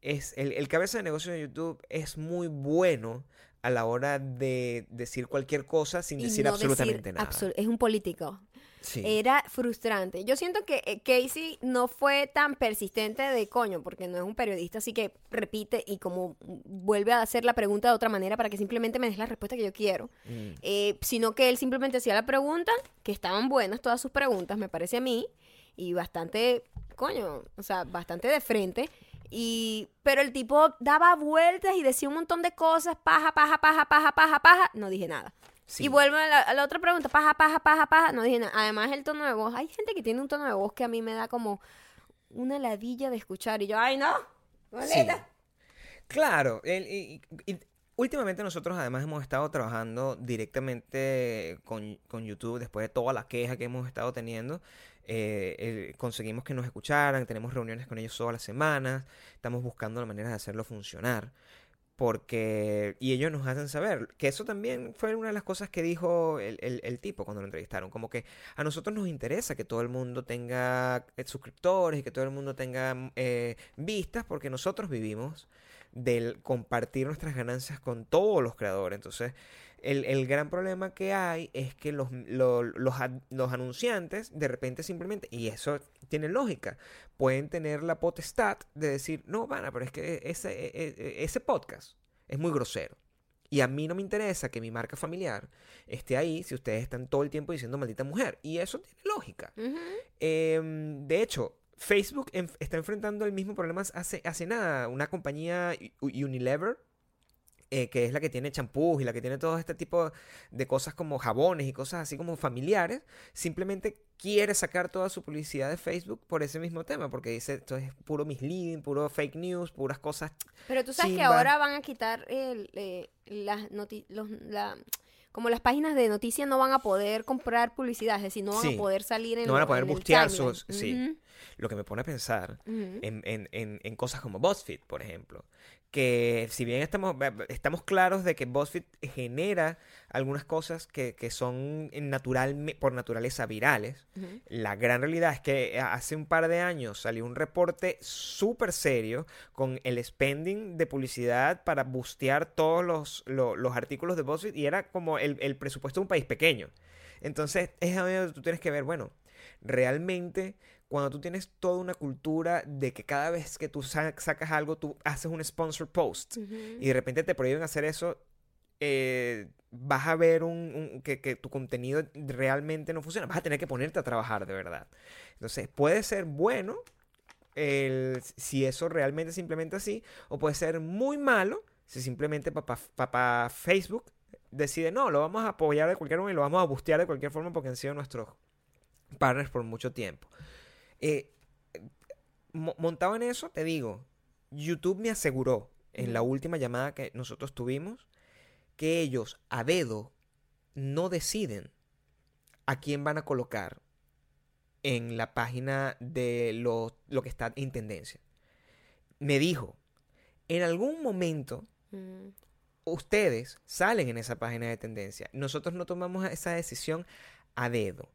es el, el, cabeza de negocio de YouTube es muy bueno a la hora de decir cualquier cosa sin decir absolutamente nada. es un político. Era frustrante. Yo siento que eh, Casey no fue tan persistente de coño, porque no es un periodista, así que repite y como vuelve a hacer la pregunta de otra manera para que simplemente me des la respuesta que yo quiero. Mm. Eh, sino que él simplemente hacía la pregunta, que estaban buenas todas sus preguntas, me parece a mí, y bastante, coño, o sea, bastante de frente. Y, pero el tipo daba vueltas y decía un montón de cosas, paja, paja, paja, paja, paja, paja, no dije nada. Y vuelvo a la, otra pregunta, paja, paja, paja, paja, no dije nada. Además el tono de voz, hay gente que tiene un tono de voz que a mí me da como una ladilla de escuchar y yo, ay no, sí. Claro, el, últimamente nosotros además hemos estado trabajando directamente con, con YouTube después de toda la queja que hemos estado teniendo. eh, el- conseguimos que nos escucharan, tenemos reuniones con ellos todas las semanas, estamos buscando la manera de hacerlo funcionar. Porque, y ellos nos hacen saber que eso también fue una de las cosas que dijo el, el- el tipo cuando lo entrevistaron. Como que a nosotros nos interesa que todo el mundo tenga eh, suscriptores y que todo el mundo tenga eh, vistas, porque nosotros vivimos del compartir nuestras ganancias con todos los creadores. Entonces, el, el gran problema que hay es que los, lo- los, los anunciantes de repente simplemente, y eso tiene lógica, pueden tener la potestad de decir, no, van pero es que ese, e- e- ese podcast es muy grosero. Y a mí no me interesa que mi marca familiar esté ahí si ustedes están todo el tiempo diciendo maldita mujer. Y eso tiene lógica. Em, de hecho, Facebook en- está enfrentando el mismo problema hace, hace nada. Una compañía Unilever, eh, que es la que tiene champús y la que tiene todo este tipo de cosas como jabones y cosas así como familiares, simplemente quiere sacar toda su publicidad de Facebook por ese mismo tema, porque dice esto es puro misleading, puro fake news, puras cosas. Pero tú sabes que ahora van a quitar el, eh, las noti- los, la, como las páginas de noticias no van a poder comprar publicidad, es decir, no van Sí. a poder salir en No van a poder bustear sus- sí. Lo que me pone a pensar en, en- en- en cosas como BuzzFeed, por ejemplo. Que si bien estamos, estamos claros de que BuzzFeed genera algunas cosas que, que son natural, por naturaleza virales, la gran realidad es que hace un par de años salió un reporte súper serio con el spending de publicidad para bustear todos los, lo- los artículos de BuzzFeed y era como el, el presupuesto de un país pequeño. Entonces es ahí donde tú tienes que ver, bueno, realmente cuando tú tienes toda una cultura de que cada vez que tú sa- sacas algo, tú haces un sponsor post y de repente te prohíben hacer eso, eh, vas a ver un, un- que, que tu contenido realmente no funciona. Vas a tener que ponerte a trabajar de verdad. Entonces, puede ser bueno el- si eso realmente es simplemente así, o puede ser muy malo si simplemente papá, papá Facebook decide, no, lo vamos a apoyar de cualquier forma y lo vamos a bustear de cualquier forma porque han sido nuestros partners por mucho tiempo. Eh, mo- montado en eso, te digo, YouTube me aseguró en la última llamada que nosotros tuvimos que ellos a dedo no deciden a quién van a colocar en la página de lo, lo que está en tendencia. Me dijo, en algún momento Mm. ustedes salen en esa página de tendencia. Nosotros no tomamos esa decisión a dedo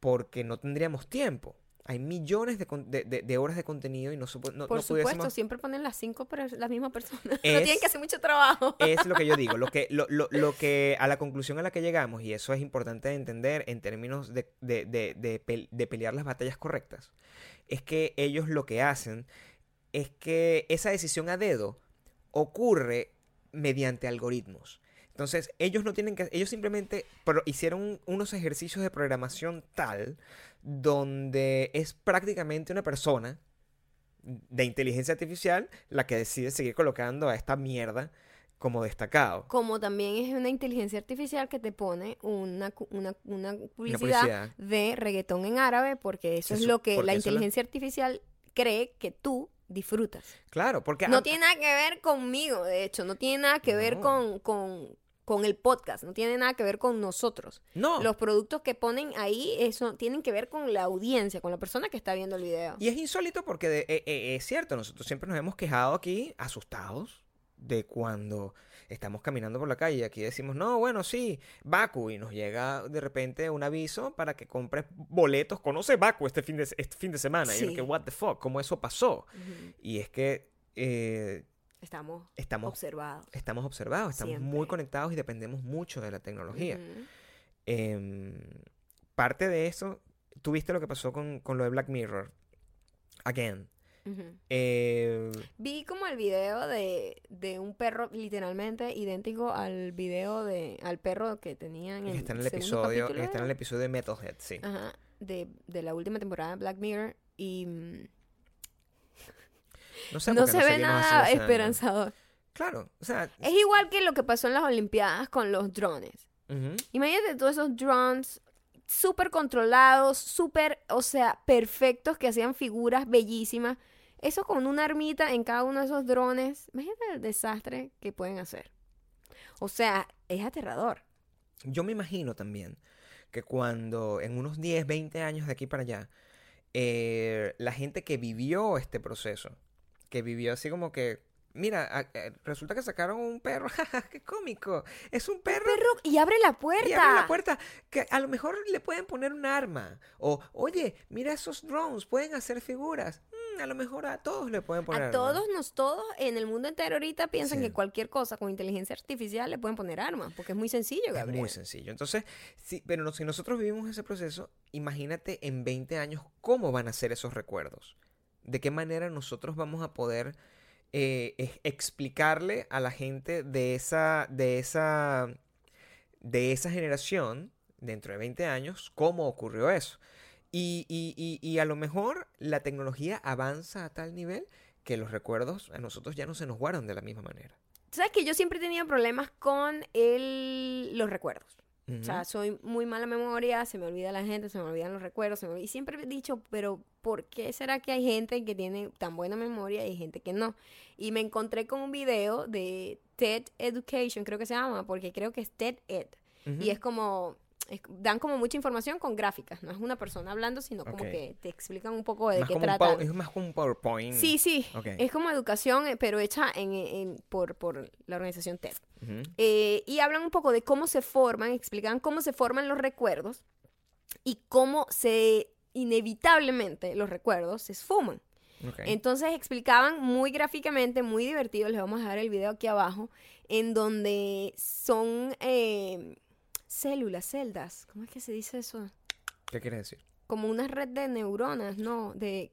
porque no tendríamos tiempo. Hay millones de, de- de- de horas de contenido y no, supo- no, Por no supuesto, siempre ponen las cinco, pero las mismas personas. <laughs> no tienen que hacer mucho trabajo. <laughs> Es lo que yo digo, lo que, lo, lo- lo que <laughs> a la conclusión a la que llegamos, y eso es importante de entender en términos de, de pelear las batallas correctas, es que ellos lo que hacen es que esa decisión a dedo ocurre mediante algoritmos. Entonces, ellos no tienen que, ellos simplemente pro- hicieron un- unos ejercicios de programación tal donde es prácticamente una persona de inteligencia artificial la que decide seguir colocando a esta mierda como destacado. Como también es una inteligencia artificial que te pone una, una, una publicidad, publicidad. de reggaetón en árabe, porque eso es lo que la inteligencia artificial cree que tú disfrutas. Claro, porque No tiene nada que ver conmigo, de hecho, no tiene nada que ver con, con el podcast, no tiene nada que ver con nosotros. no. Los productos que ponen ahí eso tienen que ver con la audiencia, con la persona que está viendo el video. Y es insólito porque de- eh, eh, es cierto, nosotros siempre nos hemos quejado aquí asustados de cuando estamos caminando por la calle y aquí decimos, no, bueno, sí, Baku, y nos llega de repente un aviso para que compres boletos, conoce Baku este fin de, este fin de semana. Y uno que, what the fuck, ¿cómo eso pasó? Y es que eh, Estamos estamos, observados. estamos observados, estamos muy Siempre. conectados y dependemos mucho de la tecnología. Ujú. Em, parte de eso, tuviste lo que pasó con, con lo de Black Mirror. Again. Ujú. Eh, Vi como el video de, de un perro literalmente idéntico al video de al perro que tenían en está en el episodio, está en el episodio de Metalhead, sí. Ajá, de, de la última temporada de Black Mirror y mm, No, sé se ve nada esperanzador. Claro, o sea, Es igual que lo que pasó en las Olimpiadas con los drones. Imagínate todos esos drones súper controlados, súper, o sea, perfectos, que hacían figuras bellísimas. Eso con una ermita en cada uno de esos drones. Imagínate el desastre que pueden hacer. O sea, es aterrador. Yo me imagino también que cuando en unos 10, 20 años de aquí para allá, eh, la gente que vivió este proceso, que vivió así como que, mira, a- eh, resulta que sacaron un perro, <laughs> qué cómico, es un perro Perro, y abre la puerta. y abre la puerta, que a lo mejor le pueden poner un arma, o, oye, mira esos drones, pueden hacer figuras, Mm, a lo mejor a todos le pueden poner A armas. todos nos, todos en el mundo entero ahorita piensan Sí. que cualquier cosa con inteligencia artificial le pueden poner armas, porque es muy sencillo, Es muy sencillo. Entonces, sí, pero si nosotros vivimos ese proceso, imagínate en 20 años cómo van a ser esos recuerdos. De qué manera nosotros vamos a poder eh, ex- explicarle a la gente de esa, de esa, de esa generación, dentro de 20 años, cómo ocurrió eso. Y, y- y- y a lo mejor la tecnología avanza a tal nivel que los recuerdos a nosotros ya no se nos guardan de la misma manera. ¿Sabes que yo siempre he tenido problemas con el, los recuerdos? O sea, soy muy mala memoria, se me olvida la gente, se me olvidan los recuerdos, se me olvida- y siempre he dicho, pero ¿por qué será que hay gente que tiene tan buena memoria y hay gente que no? Y me encontré con un video de TED Education, creo que se llama, porque creo que es TED Ed. Y es como, es- dan como mucha información con gráficas, no es una persona hablando, sino como Ok. que te explican un poco de Más qué pow- es más como un PowerPoint. Sí, sí, Ok. es como educación, eh, pero hecha en, en- por, por la organización TED. Ujú. Eh, y hablan un poco de cómo se forman, explican cómo se forman los recuerdos y cómo se inevitablemente los recuerdos se esfuman. Ok. Entonces explicaban muy gráficamente, muy divertido, les vamos a dejar el video aquí abajo, en donde son eh, células, celdas, ¿cómo es que se dice eso? ¿Qué quiere decir? Como una red de neuronas, ¿no? De...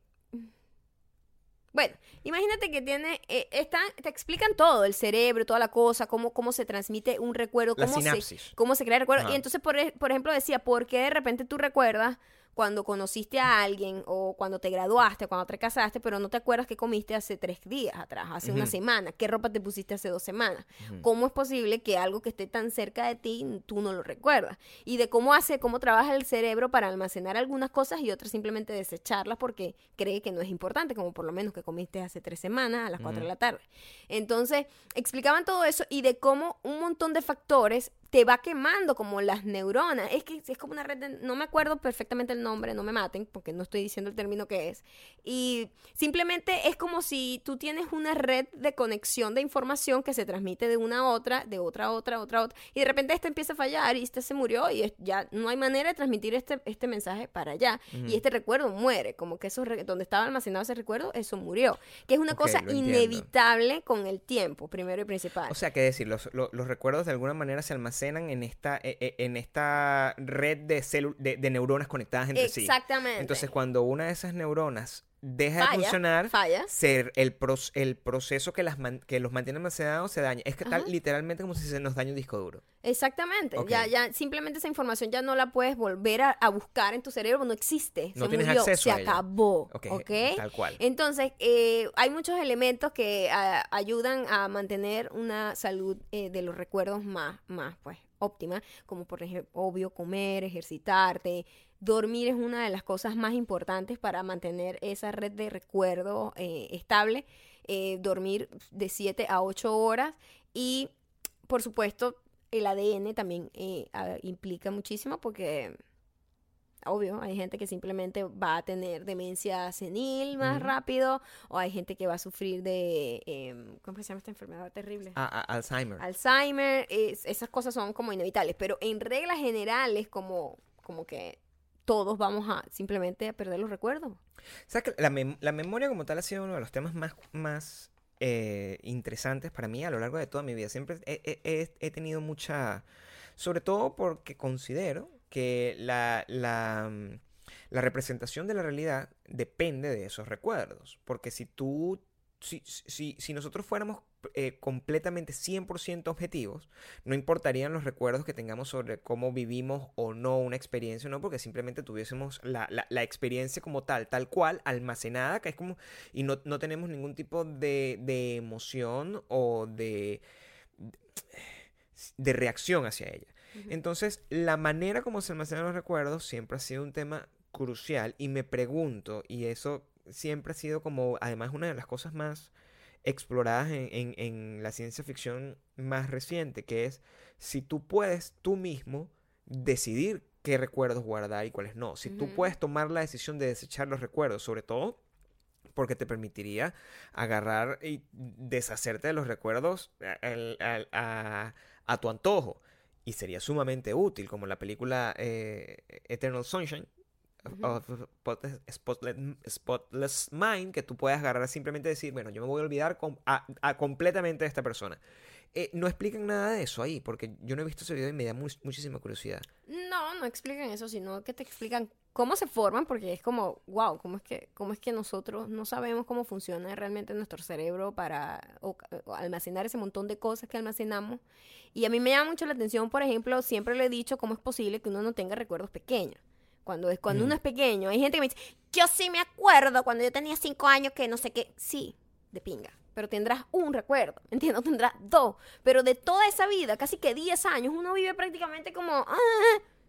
Bueno, imagínate que tiene, eh, están, te explican todo, el cerebro, toda la cosa, cómo, cómo se transmite un recuerdo, La cómo se, cómo se crea el recuerdo. Ajá. Y entonces, por, e- por ejemplo, decía, ¿por qué de repente tú recuerdas cuando conociste a alguien o cuando te graduaste, cuando te casaste, pero no te acuerdas qué comiste hace tres días atrás, hace una semana, qué ropa te pusiste hace dos semanas? ¿Cómo es posible que algo que esté tan cerca de ti tú no lo recuerdas? Y de cómo hace, cómo trabaja el cerebro para almacenar algunas cosas y otras simplemente desecharlas porque cree que no es importante, como por lo menos que comiste hace tres semanas a las cuatro de la tarde. Entonces, explicaban todo eso y de cómo un montón de factores te va quemando como las neuronas. Es que es como una red de... No me acuerdo perfectamente el nombre, no me maten, porque no estoy diciendo el término que es. Y simplemente es como si tú tienes una red de conexión de información que se transmite de una a otra, de otra a otra, otra a otra, y de repente esta empieza a fallar y este se murió y ya no hay manera de transmitir este, este mensaje para allá. Ujú. Y este recuerdo muere, como que eso, donde estaba almacenado ese recuerdo, eso murió. Que es una Ok, cosa entiendo. inevitable con el tiempo, primero y principal. O sea, que decir, los, lo- los recuerdos de alguna manera se almacenan en esta, e- e- en esta red de, de, de neuronas conectadas entre sí. Exactamente. Entonces, cuando una de esas neuronas deja Falla, de funcionar, falla. ser el, pros- el proceso que, las man- que los mantiene almacenados se daña. Es que tal literalmente como si se nos daña un disco duro. Exactamente. Ya, ya, simplemente esa información ya no la puedes volver a, a buscar en tu cerebro, no existe. No se tienes murió, acceso se a ella. acabó. Ok, ¿ok? tal cual. Entonces, eh, hay muchos elementos que ayudan a mantener una salud eh, de los recuerdos más, más, pues, óptima, como por ejemplo, obvio, comer, ejercitarte. Dormir es una de las cosas más importantes para mantener esa red de recuerdo eh, estable. Eh, dormir de 7 a 8 horas y, por supuesto, el ADN también eh, ah, implica muchísimo porque obvio, hay gente que simplemente va a tener demencia senil más rápido, o hay gente que va a sufrir de, em, ¿cómo se llama esta enfermedad terrible? A- a- Alzheimer. Alzheimer, es- esas cosas son como inevitables, pero en reglas generales como, como que todos vamos a simplemente a perder los recuerdos. ¿Sabes que la, mem- la memoria como tal ha sido uno de los temas más, más eh, interesantes para mí a lo largo de toda mi vida? Siempre he tenido mucha... Sobre todo porque considero que la, la, mm, la representación de la realidad depende de esos recuerdos. Porque si tú... Si, si, si nosotros fuéramos eh, completamente 100% objetivos, no importarían los recuerdos que tengamos sobre cómo vivimos o no una experiencia, ¿no? Porque simplemente tuviésemos la, la- la experiencia como tal, tal cual, almacenada, que es como... Y no, no tenemos ningún tipo de, de emoción o de, de reacción hacia ella. Entonces, la manera como se almacenan los recuerdos siempre ha sido un tema crucial y me pregunto, y eso siempre ha sido como, además, una de las cosas más exploradas en, en- en la ciencia ficción más reciente, que es si tú puedes tú mismo decidir qué recuerdos guardar y cuáles no. Si tú puedes tomar la decisión de desechar los recuerdos, sobre todo porque te permitiría agarrar y deshacerte de los recuerdos a, al- al- a- a tu antojo. Y sería sumamente útil, como la película eh, Eternal Sunshine Spotless- Spotless Mind, que tú puedas agarrar simplemente decir, bueno, yo me voy a olvidar com- a- a- completamente de esta persona. Eh, no explican nada de eso ahí, porque yo no he visto ese video y me da mu- muchísima curiosidad. No, no explican eso, sino que te explican cómo se forman, porque es como, wow, ¿cómo es que, cómo es que nosotros no sabemos cómo funciona realmente nuestro cerebro para o- o almacenar ese montón de cosas que almacenamos? Y a mí me llama mucho la atención, por ejemplo, siempre le he dicho cómo es posible que uno no tenga recuerdos pequeños. Cuando, es, cuando Mm. uno es pequeño, hay gente que me dice, yo sí me acuerdo cuando yo tenía cinco años que no sé qué. Sí, de pinga. Pero tendrás un recuerdo, <laughs> ¿entiendes? Tendrás dos. Pero de toda esa vida, casi que 10 años, uno vive prácticamente como... "Ah".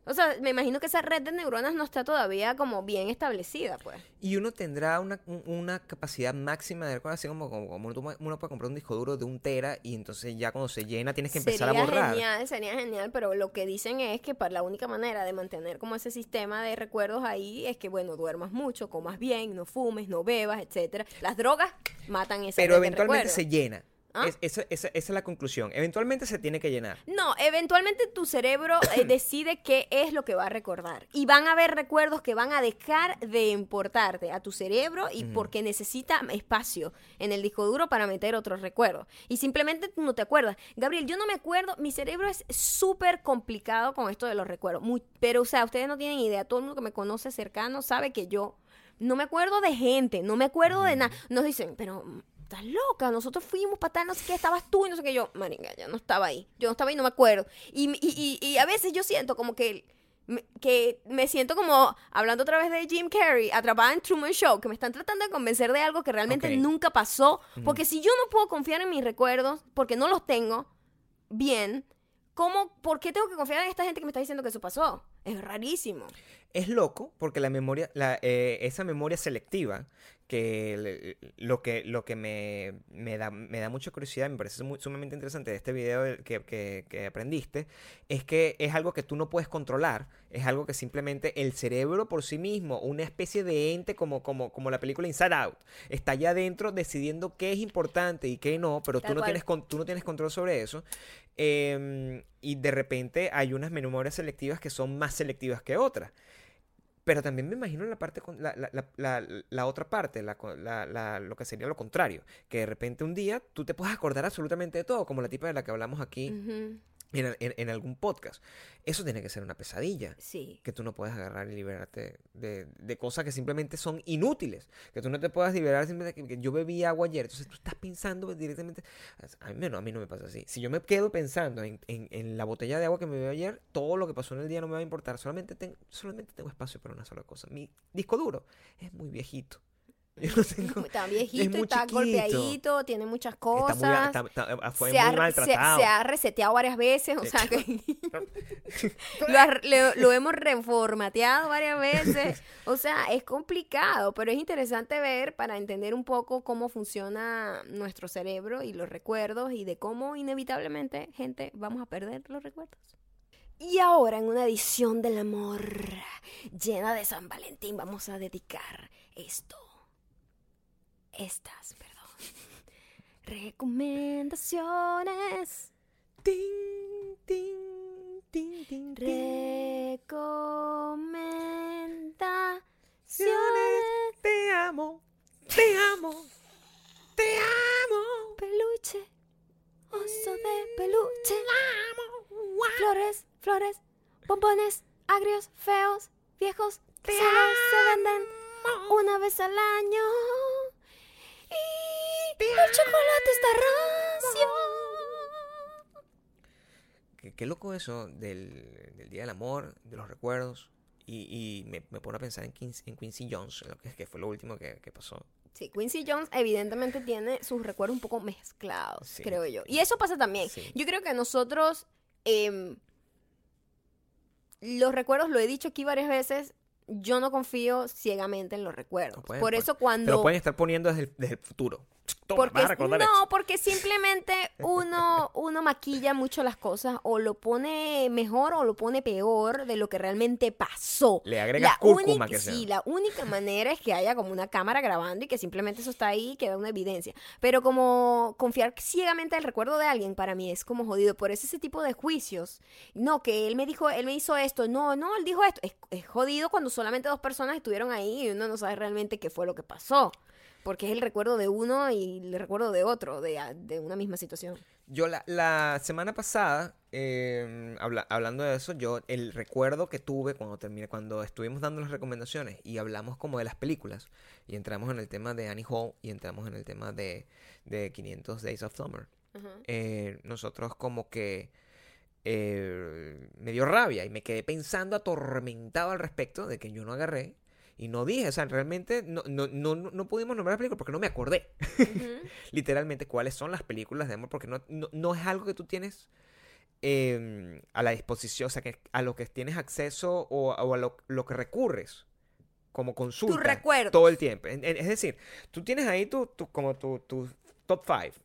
O sea, me imagino que esa red de neuronas no está todavía como bien establecida, pues. Y uno tendrá una, un- una capacidad máxima de así como, como, como uno puede comprar un disco duro de un tera y entonces ya cuando se llena tienes que empezar sería a borrar. genial, sería genial, pero lo que dicen es que para la única manera de mantener como ese sistema de recuerdos ahí es que, bueno, duermas mucho, comas bien, no fumes, no bebas, etcétera. Las drogas matan esa Pero red eventualmente se llena. ¿Ah? Es- esa, esa- esa es la conclusión. Eventualmente se tiene que llenar. No, eventualmente tu cerebro eh, <coughs> decide qué es lo que va a recordar. Y van a haber recuerdos que van a dejar de importarte a tu cerebro y porque necesita espacio en el disco duro para meter otros recuerdos. Y simplemente no te acuerdas. Gabriel, yo no me acuerdo, mi cerebro es súper complicado con esto de los recuerdos. Muy- pero, o sea, ustedes no tienen idea. Todo el mundo que me conoce cercano sabe que yo no me acuerdo de gente, no me acuerdo de nada. Nos dicen, pero estás loca, nosotros fuimos para tal, no sé qué, estabas tú y no sé qué. Yo, maringa, yo no estaba ahí. Yo no estaba ahí, no me acuerdo. Y, y, y, y a veces yo siento como que, que me siento como hablando otra vez de Jim Carrey, atrapada en Truman Show, que me están tratando de convencer de algo que realmente nunca pasó. Porque si yo no puedo confiar en mis recuerdos, porque no los tengo bien, ¿cómo, por qué tengo que confiar en esta gente que me está diciendo que eso pasó? Es rarísimo. Es loco porque la memoria, la, eh, esa memoria selectiva, que lo que, lo que me, me da, me da mucha curiosidad, me parece muy- sumamente interesante de este video que, que- que aprendiste, es que es algo que tú no puedes controlar, es algo que simplemente el cerebro por sí mismo, una especie de ente como, como, como la película Inside Out, está allá adentro decidiendo qué es importante y qué no, pero tú no, cual. tienes, tú no tienes control sobre eso. Em, y de repente hay unas memorias selectivas que son más selectivas que otras. Pero también me imagino la parte con- la, la- la- la- otra parte, lo que sería lo contrario, que de repente un día tú te puedes acordar absolutamente de todo, como la tipa de la que hablamos aquí. En, el- en- en algún podcast. Eso tiene que ser una pesadilla, Sí. que tú no puedes agarrar y liberarte de, de cosas que simplemente son inútiles, que tú no te puedas liberar simplemente que, que yo bebí agua ayer, entonces tú estás pensando directamente, a mí no, a mí no me pasa así. Si yo me quedo pensando en, en- la botella de agua que me bebí ayer, todo lo que pasó en el día no me va a importar, solamente, ten- solamente tengo espacio para una sola cosa. Mi disco duro es muy viejito. <laughs> Yo no tengo... Está viejito, muy está chiquito. golpeadito, tiene muchas Está muy, cosas. está- está- fue se, muy ha, se- maltratado. se ha reseteado varias veces, o sea que <laughs> lo, ha- le- lo hemos reformateado varias veces. O sea, es complicado, pero es interesante ver para entender un poco cómo funciona nuestro cerebro y los recuerdos y de cómo inevitablemente, gente, vamos a perder los recuerdos. Y ahora en una edición del amor llena de San Valentín vamos a dedicar esto. Estas, perdón. Recomendaciones. Ting, ting, ting, ting. Recomendaciones. Te amo, te amo, te amo. Peluche. Oso de peluche. Flores, flores. Bombones. Agrios, feos, viejos. Que solo se venden una vez al año. El chocolate está rancio. Qué, qué loco eso del, del Día del Amor, de los recuerdos. Y, y me, me pone a pensar en Quincy, en Quincy Jones, lo que, que fue lo último que, que pasó. Sí, Quincy Jones evidentemente tiene sus recuerdos un poco mezclados, Sí. creo yo. Y eso pasa también. Sí. Yo creo que nosotros, em, los recuerdos, lo he dicho aquí varias veces, yo no confío ciegamente en los recuerdos. No pueden, Por eso cuando... pueden estar poniendo desde el, desde el futuro. Toma, porque no, porque simplemente uno, uno maquilla mucho las cosas o lo pone mejor o lo pone peor de lo que realmente pasó. Le agregas La cúrcuma única- que sea. Sí, la única manera es que haya como una cámara grabando y que simplemente eso está ahí y queda una evidencia. Pero como confiar ciegamente en el recuerdo de alguien para mí es como jodido. Por eso ese tipo de juicios. No, que él me dijo, él me hizo esto. No, no, él dijo esto. Es, es jodido cuando solamente dos personas estuvieron ahí y uno no sabe realmente qué fue lo que pasó. Porque es el recuerdo de uno y el recuerdo de otro, de, de una misma situación. Yo la, la semana pasada, eh, habla- hablando de eso, yo el recuerdo que tuve cuando terminé, cuando estuvimos dando las recomendaciones y hablamos como de las películas y entramos en el tema de Annie Hall y entramos en el tema de, de 500 Days of Summer, eh, nosotros como que eh, me dio rabia y me quedé pensando atormentado al respecto de que yo no agarré y no dije, o sea, realmente no, no, no, no pudimos nombrar la película porque no me acordé <laughs> literalmente cuáles son las películas de amor, porque no, no, no es algo que tú tienes eh, a la disposición, o sea, que a lo que tienes acceso o, o a lo, lo que recurres como consulta todo el tiempo. Es decir, tú tienes ahí tu, tu- como tu, tu top 5,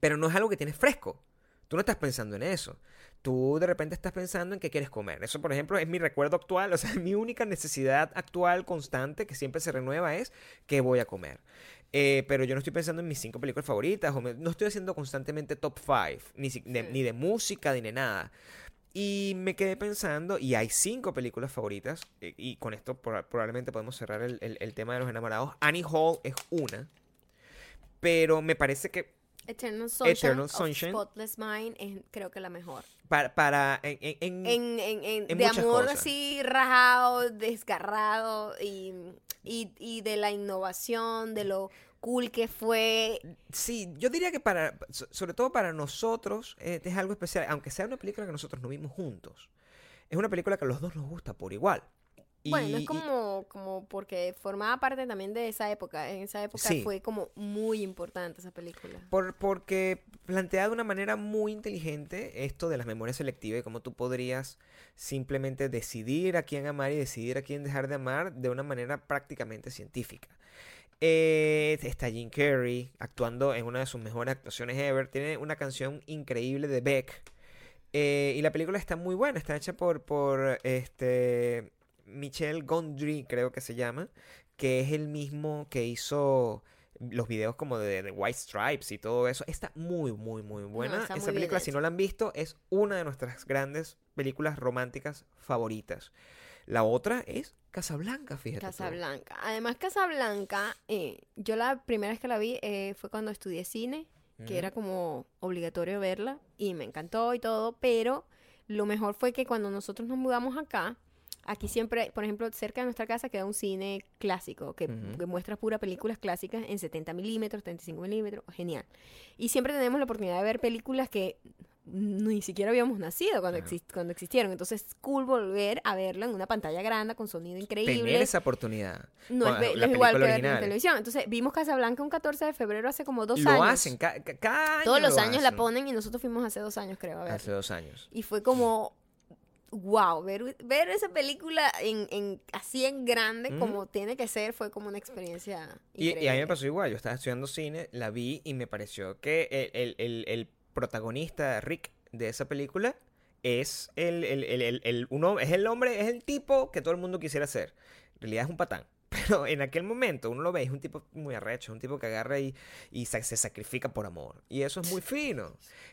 pero no es algo que tienes fresco. Tú no estás pensando en eso. Tú de repente estás pensando en qué quieres comer. Eso, por ejemplo, es mi recuerdo actual. O sea, <laughs> mi única necesidad actual constante que siempre se renueva es qué voy a comer. Eh, pero yo no estoy pensando en mis cinco películas favoritas. O me- no estoy haciendo constantemente top 5. Ni, de, Sí. ni de música, ni de nada. Y me quedé pensando, y hay cinco películas favoritas, eh, y con esto proba- probablemente podemos cerrar el, el- el tema de los enamorados. Annie Hall es una, pero me parece que Eternal Sunshine, Eternal of Sunshine. Spotless Mind es creo que la mejor. para, para en, en- en- de amor cosas. así rajado, desgarrado y, y, y de la innovación, de lo cool que fue. sí, yo diría que para, so- sobre todo para nosotros, eh, es algo especial, aunque sea una película que nosotros no vimos juntos. Es una película que a los dos nos gusta por igual. Y- bueno, es como, como porque formaba parte también de esa época. En esa época Sí. fue como muy importante esa película. Por, porque plantea de una manera muy inteligente esto de las memorias selectivas y cómo tú podrías simplemente decidir a quién amar y decidir a quién dejar de amar de una manera prácticamente científica. Eh, está Jim Carrey actuando en una de sus mejores actuaciones ever. Tiene una canción increíble de Beck. Eh, y la película está muy buena. Está hecha por, por este, Michel Gondry, creo que se llama. Que es el mismo que hizo los videos como de, de White Stripes y todo eso. Está muy, muy, muy buena. Esa película, si no la han visto, es una de nuestras grandes películas románticas favoritas. La otra es Casablanca, fíjate. tú. Casablanca. Además, Casablanca, eh, yo la primera vez que la vi eh, fue cuando estudié cine, que era como obligatorio verla y me encantó y todo, pero lo mejor fue que cuando nosotros nos mudamos acá, aquí siempre, por ejemplo, cerca de nuestra casa queda un cine clásico que, muestra puras películas clásicas en 70 milímetros, 35 milímetros, genial. Y siempre tenemos la oportunidad de ver películas que ni siquiera habíamos nacido cuando, Claro. exist- cuando existieron. Entonces es cool volver a verla en una pantalla grande con sonido increíble. Tener esa oportunidad. No es, no igual que verlo en televisión. Entonces, vimos Casablanca un 14 de febrero hace como dos lo años. hacen, ca- ca- cada año Todos los lo años la ponen y nosotros fuimos hace dos años, creo, a ver. Hace dos años. Y fue como, wow, ver, ver esa película en, en- así en grande como tiene que ser, fue como una experiencia Y, y a mí me pasó igual, yo estaba estudiando cine, la vi y me pareció que el, el- el- el protagonista, Rick, de esa película es el, el- el- el- el- uno, es el hombre, es el tipo que todo el mundo quisiera ser. En realidad es un patán. Pero en aquel momento uno lo ve, es un tipo muy arrecho, un tipo que agarra y, se sacrifica por amor. Y eso es muy fino.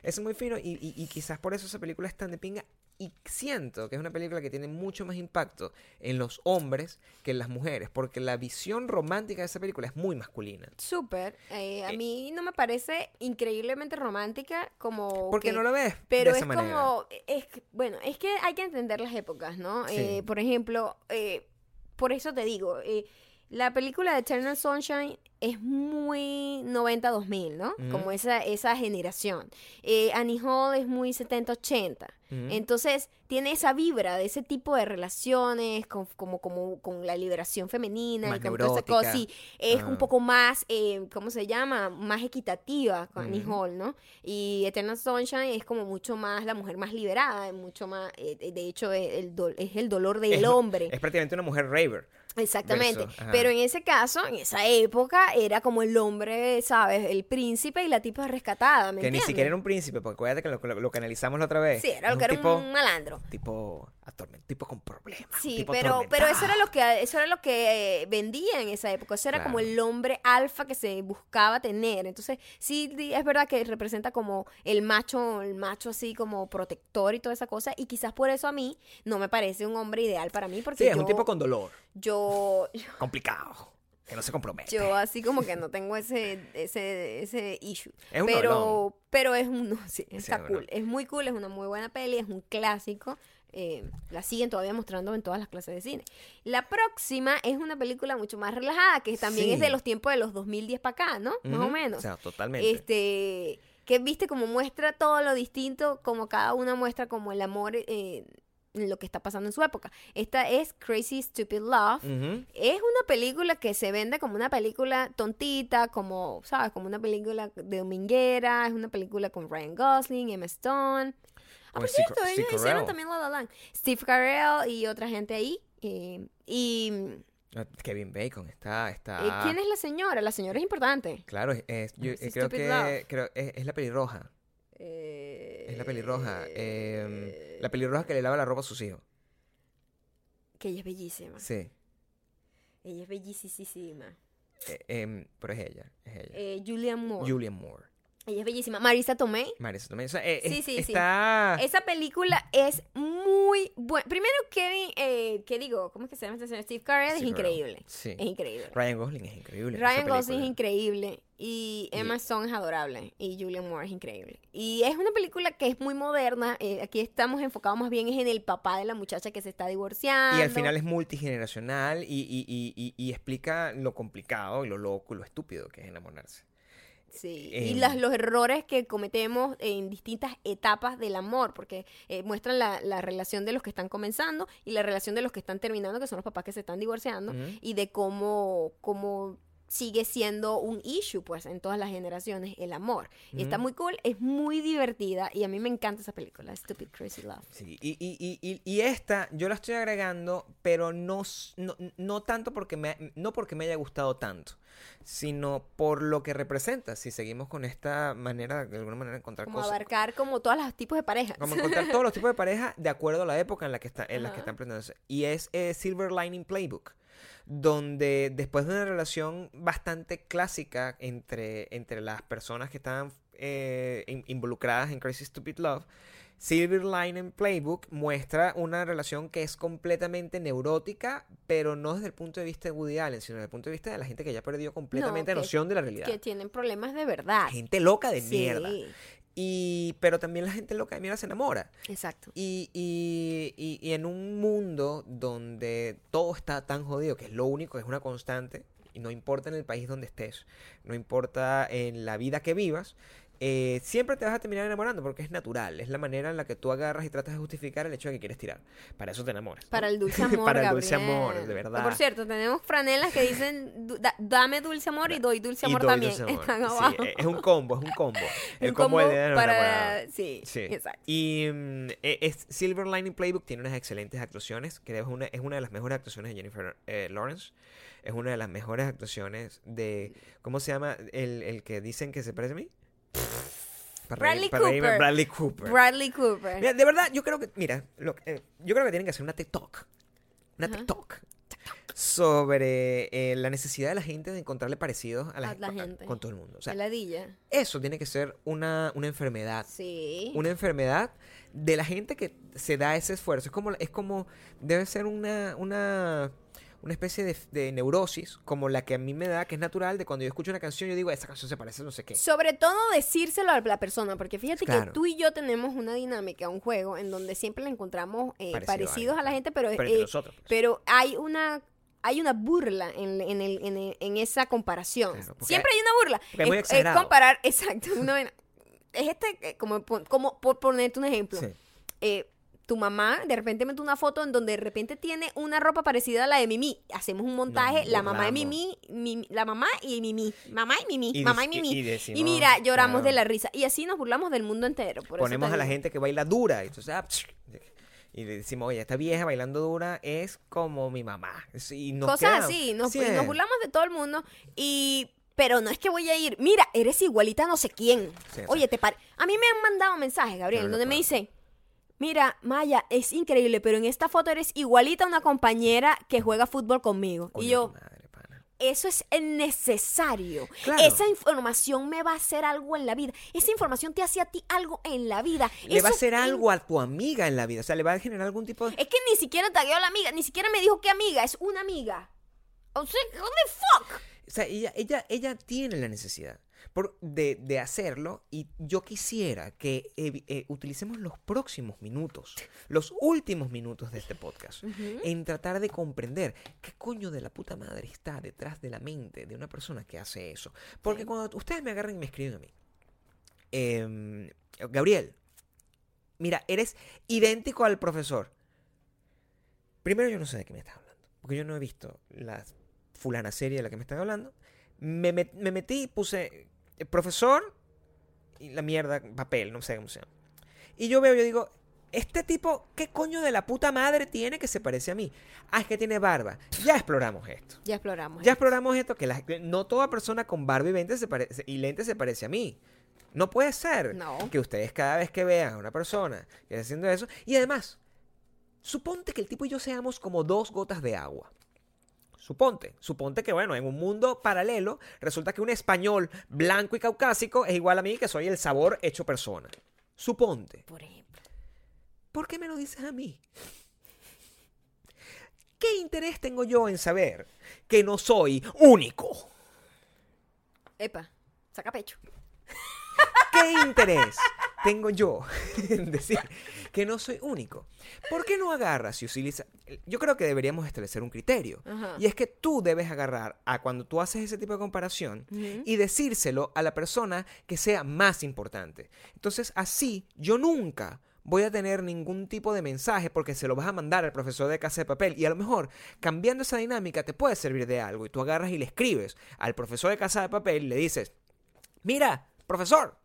Eso es muy fino y, y- y quizás por eso esa película es tan de pinga. Y siento que es una película que tiene mucho más impacto en los hombres que en las mujeres, porque la visión romántica de esa película es muy masculina. Súper. eh, a Eh, mí no me parece increíblemente romántica como... Porque que- no lo ves Pero de es manera. como, es, bueno, es que hay que entender las épocas, ¿no? Sí. Eh, por ejemplo, por eso te digo, eh, la película de Eternal Sunshine es muy 90-2000, ¿no? Como esa, esa generación. Eh, Annie Hall es muy 70-80. Ujú. Entonces, tiene esa vibra de ese tipo de relaciones, con, como, como con la liberación femenina Más y con toda esa cosa. Es Ah. un poco más, eh, ¿cómo se llama? Más equitativa con Annie. Hall, ¿no? Y Eternal Sunshine es como mucho más la mujer más liberada, mucho más, eh, de hecho, es el, do- es el dolor del Es- hombre. Es prácticamente una mujer raver. Exactamente. Verso. Pero en ese caso, en esa época, era como el hombre, ¿sabes? El príncipe y la tipa rescatada, ¿me Que ni siquiera era un príncipe, porque acuérdate que lo, lo- lo que analizamos la otra vez. Sí, era lo que era tipo, un malandro. tipo atormentado, tipo con problemas. Sí, tipo pero, pero eso era atormentado. lo que eso era lo que eh, vendía en esa época. Eso era como el hombre alfa que se buscaba tener. Entonces, sí es verdad que representa como el macho, el macho así como protector y toda esa cosa. Y quizás por eso a mí no me parece un hombre ideal para mí. Porque Sí, es yo, un tipo con dolor, <laughs> yo, complicado, que no se compromete. yo así como que no tengo ese, ese, ese issue. Es un pero, novelón. pero es un, <laughs> Sí, está es cool. Es muy cool, es una muy buena peli, es un clásico. Eh, la siguen todavía mostrando en todas las clases de cine. La próxima es una película mucho más relajada, que también es de los tiempos de los 2010 para acá, ¿no? Más o menos. O sea, totalmente. este, que viste como muestra todo lo distinto, como cada una muestra como el amor eh, en lo que está pasando en su época. Esta es Crazy Stupid Love. Es una película que se vende como una película tontita, como, ¿sabes? Como una película de dominguera, es una película con Ryan Gosling, Emma Stone. Ah, por cierto, ellos Steve hicieron también La La Land. Steve Carell y otra gente ahí. eh, y Ah, Kevin Bacon está, está. eh, ¿quién es la señora? La señora es importante. Claro, es, es- yo, Es eh, creo que creo, es, es la pelirroja. Es la pelirroja. eh, la pelirroja que le lava la ropa a sus hijos. Que ella es bellísima. Sí. Ella es bellísima. Eh, em, pero es ella. Es ella. Julianne Moore. Julian Moore. Ella es bellísima. Marisa Tomei. Marisa. O sea, eh, Sí, sí, sí. Esa película es muy buena. Primero, Kevin, eh, ¿qué digo? ¿Cómo es que se llama este señor? Steve Carell es increíble. Sí. Es increíble. Ryan Gosling es increíble. Ryan Gosling es increíble. Y Emma Stone es adorable. Y Julian Moore es increíble. Y es una película que es muy moderna. eh, aquí estamos enfocados más bien en el papá de la muchacha que se está divorciando. Y al final es multigeneracional y, y, y, y, y explica lo complicado y lo loco y lo estúpido que es enamorarse. Sí, Em, y las, los errores que cometemos en distintas etapas del amor, porque eh, muestran la, la relación de los que están comenzando y la relación de los que están terminando, que son los papás que se están divorciando, y de cómo, cómo sigue siendo un issue, pues, en todas las generaciones, el amor. Y está muy cool, es muy divertida, y a mí me encanta esa película, Stupid Crazy Love. Sí, y, y, y, esta yo la estoy agregando, pero no, no, no tanto porque me, no porque me haya gustado tanto, sino por lo que representa. Si seguimos con esta manera, de alguna manera, encontrar Como cosas. abarcar como todos los tipos de parejas. Como encontrar todos los tipos de pareja de acuerdo a la época en la que, está, en las que están presentándose. Y es eh, Silver Lining Playbook, donde después de una relación bastante clásica entre, entre las personas que estaban eh, in- involucradas en Crazy Stupid Love, Silver Lining Playbook muestra una relación que es completamente neurótica, pero no desde el punto de vista de Woody Allen, sino desde el punto de vista de la gente que ya perdió completamente que- noción de la realidad. que tienen problemas de verdad. Gente loca de Sí, mierda. Y, pero también la gente loca de mierda se enamora. exacto. Y, y, y, y en un mundo donde todo está tan jodido, que es lo único, que es una constante, y no importa en el país donde estés, no importa en la vida que vivas, eh, siempre te vas a terminar enamorando porque es natural, es la manera en la que tú agarras y tratas de justificar el hecho de que quieres tirar. Para eso te enamoras. ¿no? Para el dulce <laughs> amor. Para el dulce Gabriel. amor, de verdad. por cierto, tenemos franelas que dicen da- dame dulce amor y doy dulce Y amor doy también. dulce amor. Están abajo. eh, es un combo, es un combo. <laughs> El Un combo combo de para. Sí, Sí. exacto. Y mm, e- es Silver Lining Playbook tiene unas excelentes actuaciones. Creo que es una, es una de las mejores actuaciones de Jennifer eh, Lawrence. Es una de las mejores actuaciones de. ¿Cómo se llama? El, el que dicen que se parece a mí. Para Bradley para Cooper. Bradley Cooper. Bradley Cooper. Mira, de verdad, yo creo que. Mira, lo- eh, yo creo que tienen que hacer una TikTok. Una. TikTok. Sobre eh, la necesidad de la gente de encontrarle parecidos a la, A la gen- gente. con todo el mundo. O sea, Heladilla. eso tiene que ser una, una enfermedad Sí. una enfermedad de la gente que se da ese esfuerzo. Es como, es como debe ser una, una, una especie de, de neurosis, como la que a mí me da, que es natural, de cuando yo escucho una canción, yo digo, esa canción se parece a no sé qué. Sobre todo decírselo a la persona, porque fíjate que tú y yo tenemos una dinámica, un juego, en donde siempre le encontramos eh, Parecido parecidos a, la gente, pero, Pero eh, nosotros. pues. pero hay una hay una burla en, en, el- en, el- en esa comparación. Claro, Siempre hay una burla. es muy es, comparar, <laughs> exacto. una es este, eh, como, como por ponerte un ejemplo. Sí. eh, tu mamá de repente mete una foto en donde de repente tiene una ropa parecida a la de Mimi. Hacemos un montaje, la mamá de. Mimi, Mimi- la mamá y Mimi, mamá y Mimi, Y mamá y Mimi. y mira, lloramos claro. de la risa. Y así nos burlamos del mundo entero. por Ponemos a la gente que baila dura. Y entonces, ah, Y le decimos, oye, esta vieja bailando dura es como mi mamá. Es- Y nos Cosas así, nos, Sí, y nos burlamos de todo el mundo y... Pero no es que voy a ir, mira, eres igualita a no sé quién. Sí, Oye, te pare... A mí me han mandado mensajes, Gabriel, no donde me dicen, mira, Maya, es increíble, pero en esta foto eres igualita a una compañera que juega fútbol conmigo. Y yo, madre, pana. eso es necesario. Claro. Esa información me va a hacer algo en la vida. Esa información te hace a ti algo en la vida. Le va a hacer algo a tu amiga en la vida. O sea, le va a generar algún tipo de. Es que ni siquiera tagueó a la amiga, ni siquiera me dijo qué amiga, es una amiga. O sea, the fuck? O sea, ella, ella, ella tiene la necesidad por- de, de hacerlo y yo quisiera que eh, eh, utilicemos los próximos minutos, los últimos minutos de este podcast, en tratar de comprender qué coño de la puta madre está detrás de la mente de una persona que hace eso. Porque cuando ustedes me agarran y me escriben a mí, em, Gabriel, mira, eres idéntico al profesor. Primero yo no sé de qué me estás hablando, porque yo no he visto la fulana serie de la que me están hablando. Me, met- me metí y puse profesor y la mierda, papel, no sé cómo se llama. Y yo veo, yo digo, este tipo, ¿qué coño de la puta madre tiene que se parece a mí? Ah, es que tiene barba. Ya exploramos esto. Ya exploramos. Ya exploramos esto, que, la- no toda persona con barba y lentes se, parece, y lentes se parece a mí. No puede ser No. que ustedes cada vez que vean a una persona que está haciendo eso, y además, suponte que el tipo y yo seamos como dos gotas de agua. Suponte, suponte que bueno, en un mundo paralelo resulta que un español blanco y caucásico es igual a mí que soy el sabor hecho persona. Suponte. Por ejemplo. ¿Por qué me lo dices a mí? ¿Qué interés tengo yo en saber que no soy único? Epa, saca pecho. ¿Qué interés tengo yo <laughs> en decir que no soy único? ¿Por qué no agarras y utilizas? Yo creo que deberíamos establecer un criterio. Ajá. Y es que tú debes agarrar a cuando tú haces ese tipo de comparación y decírselo a la persona que sea más importante. Entonces, así yo nunca voy a tener ningún tipo de mensaje porque se lo vas a mandar al profesor de casa de papel y a lo mejor cambiando esa dinámica te puede servir de algo y tú agarras y le escribes al profesor de casa de papel y le dices, mira, profesor,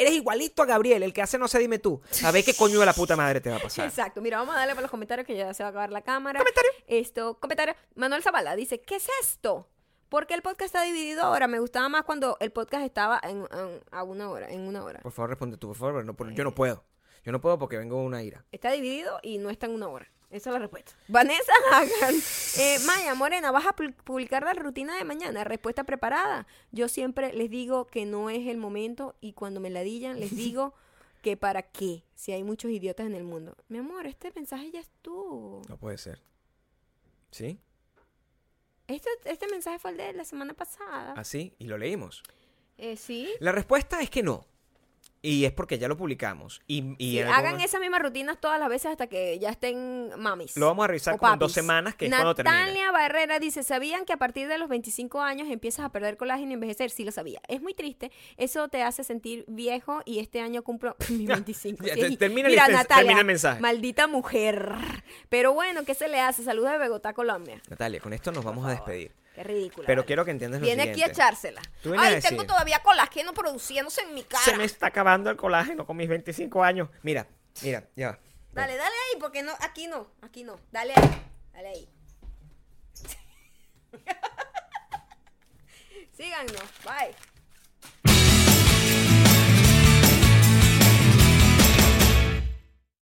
eres igualito a Gabriel, el que hace no sé dime tú. Ver qué coño de la puta madre te va a pasar. Exacto. Mira, vamos a darle para los comentarios que ya se va a acabar la cámara. Comentario. Esto, comentario. Manuel Zavala dice, ¿qué es esto? Porque el podcast está dividido ahora. Me gustaba más cuando el podcast estaba en, en- a una hora, en una hora. Por favor, responde tú, por favor. no- por- yo no puedo. Yo no puedo porque vengo de una ira. Está dividido y no está en una hora. Esa es la respuesta. Vanessa <laughs> Hagan. Eh, Maya Morena, ¿vas a pu- publicar la rutina de mañana? Respuesta preparada. Yo siempre les digo que no es el momento y cuando me ladillan les <laughs> digo que para qué, si hay muchos idiotas en el mundo. Mi amor, este mensaje ya estuvo. No puede ser. ¿Sí? Este, este mensaje fue el de la semana pasada. Así, y lo leímos. Eh, sí. La respuesta es que no. Y es porque ya lo publicamos. Y, Sí, hagan momento- esas mismas rutinas todas las veces hasta que ya estén mamis. Lo vamos a revisar en dos semanas, que es cuando termine. Natalia Barrera dice, ¿sabían que a partir de los 25 años empiezas a perder colágeno y envejecer? Sí lo sabía. Es muy triste. Eso te hace sentir viejo y este año cumplo <laughs> mis <laughs> 25. Ya, Sí. te- termina Mira, Natalia, termina el mensaje. maldita mujer. Pero bueno, ¿qué se le hace? Saludos de Bogotá, Colombia. Natalia, con esto nos vamos a despedir. Qué ridícula. Pero vale. quiero que entiendas lo Viene aquí siguiente. a echársela. Tú vienes a Ay, decir- tengo todavía colágeno produciéndose en mi cara. Se me está acabando el colágeno con mis 25 años. Mira, mira, ya. va. Dale, dale ahí, porque no, aquí no, aquí no. Dale ahí, dale ahí. <laughs> Síganos, bye.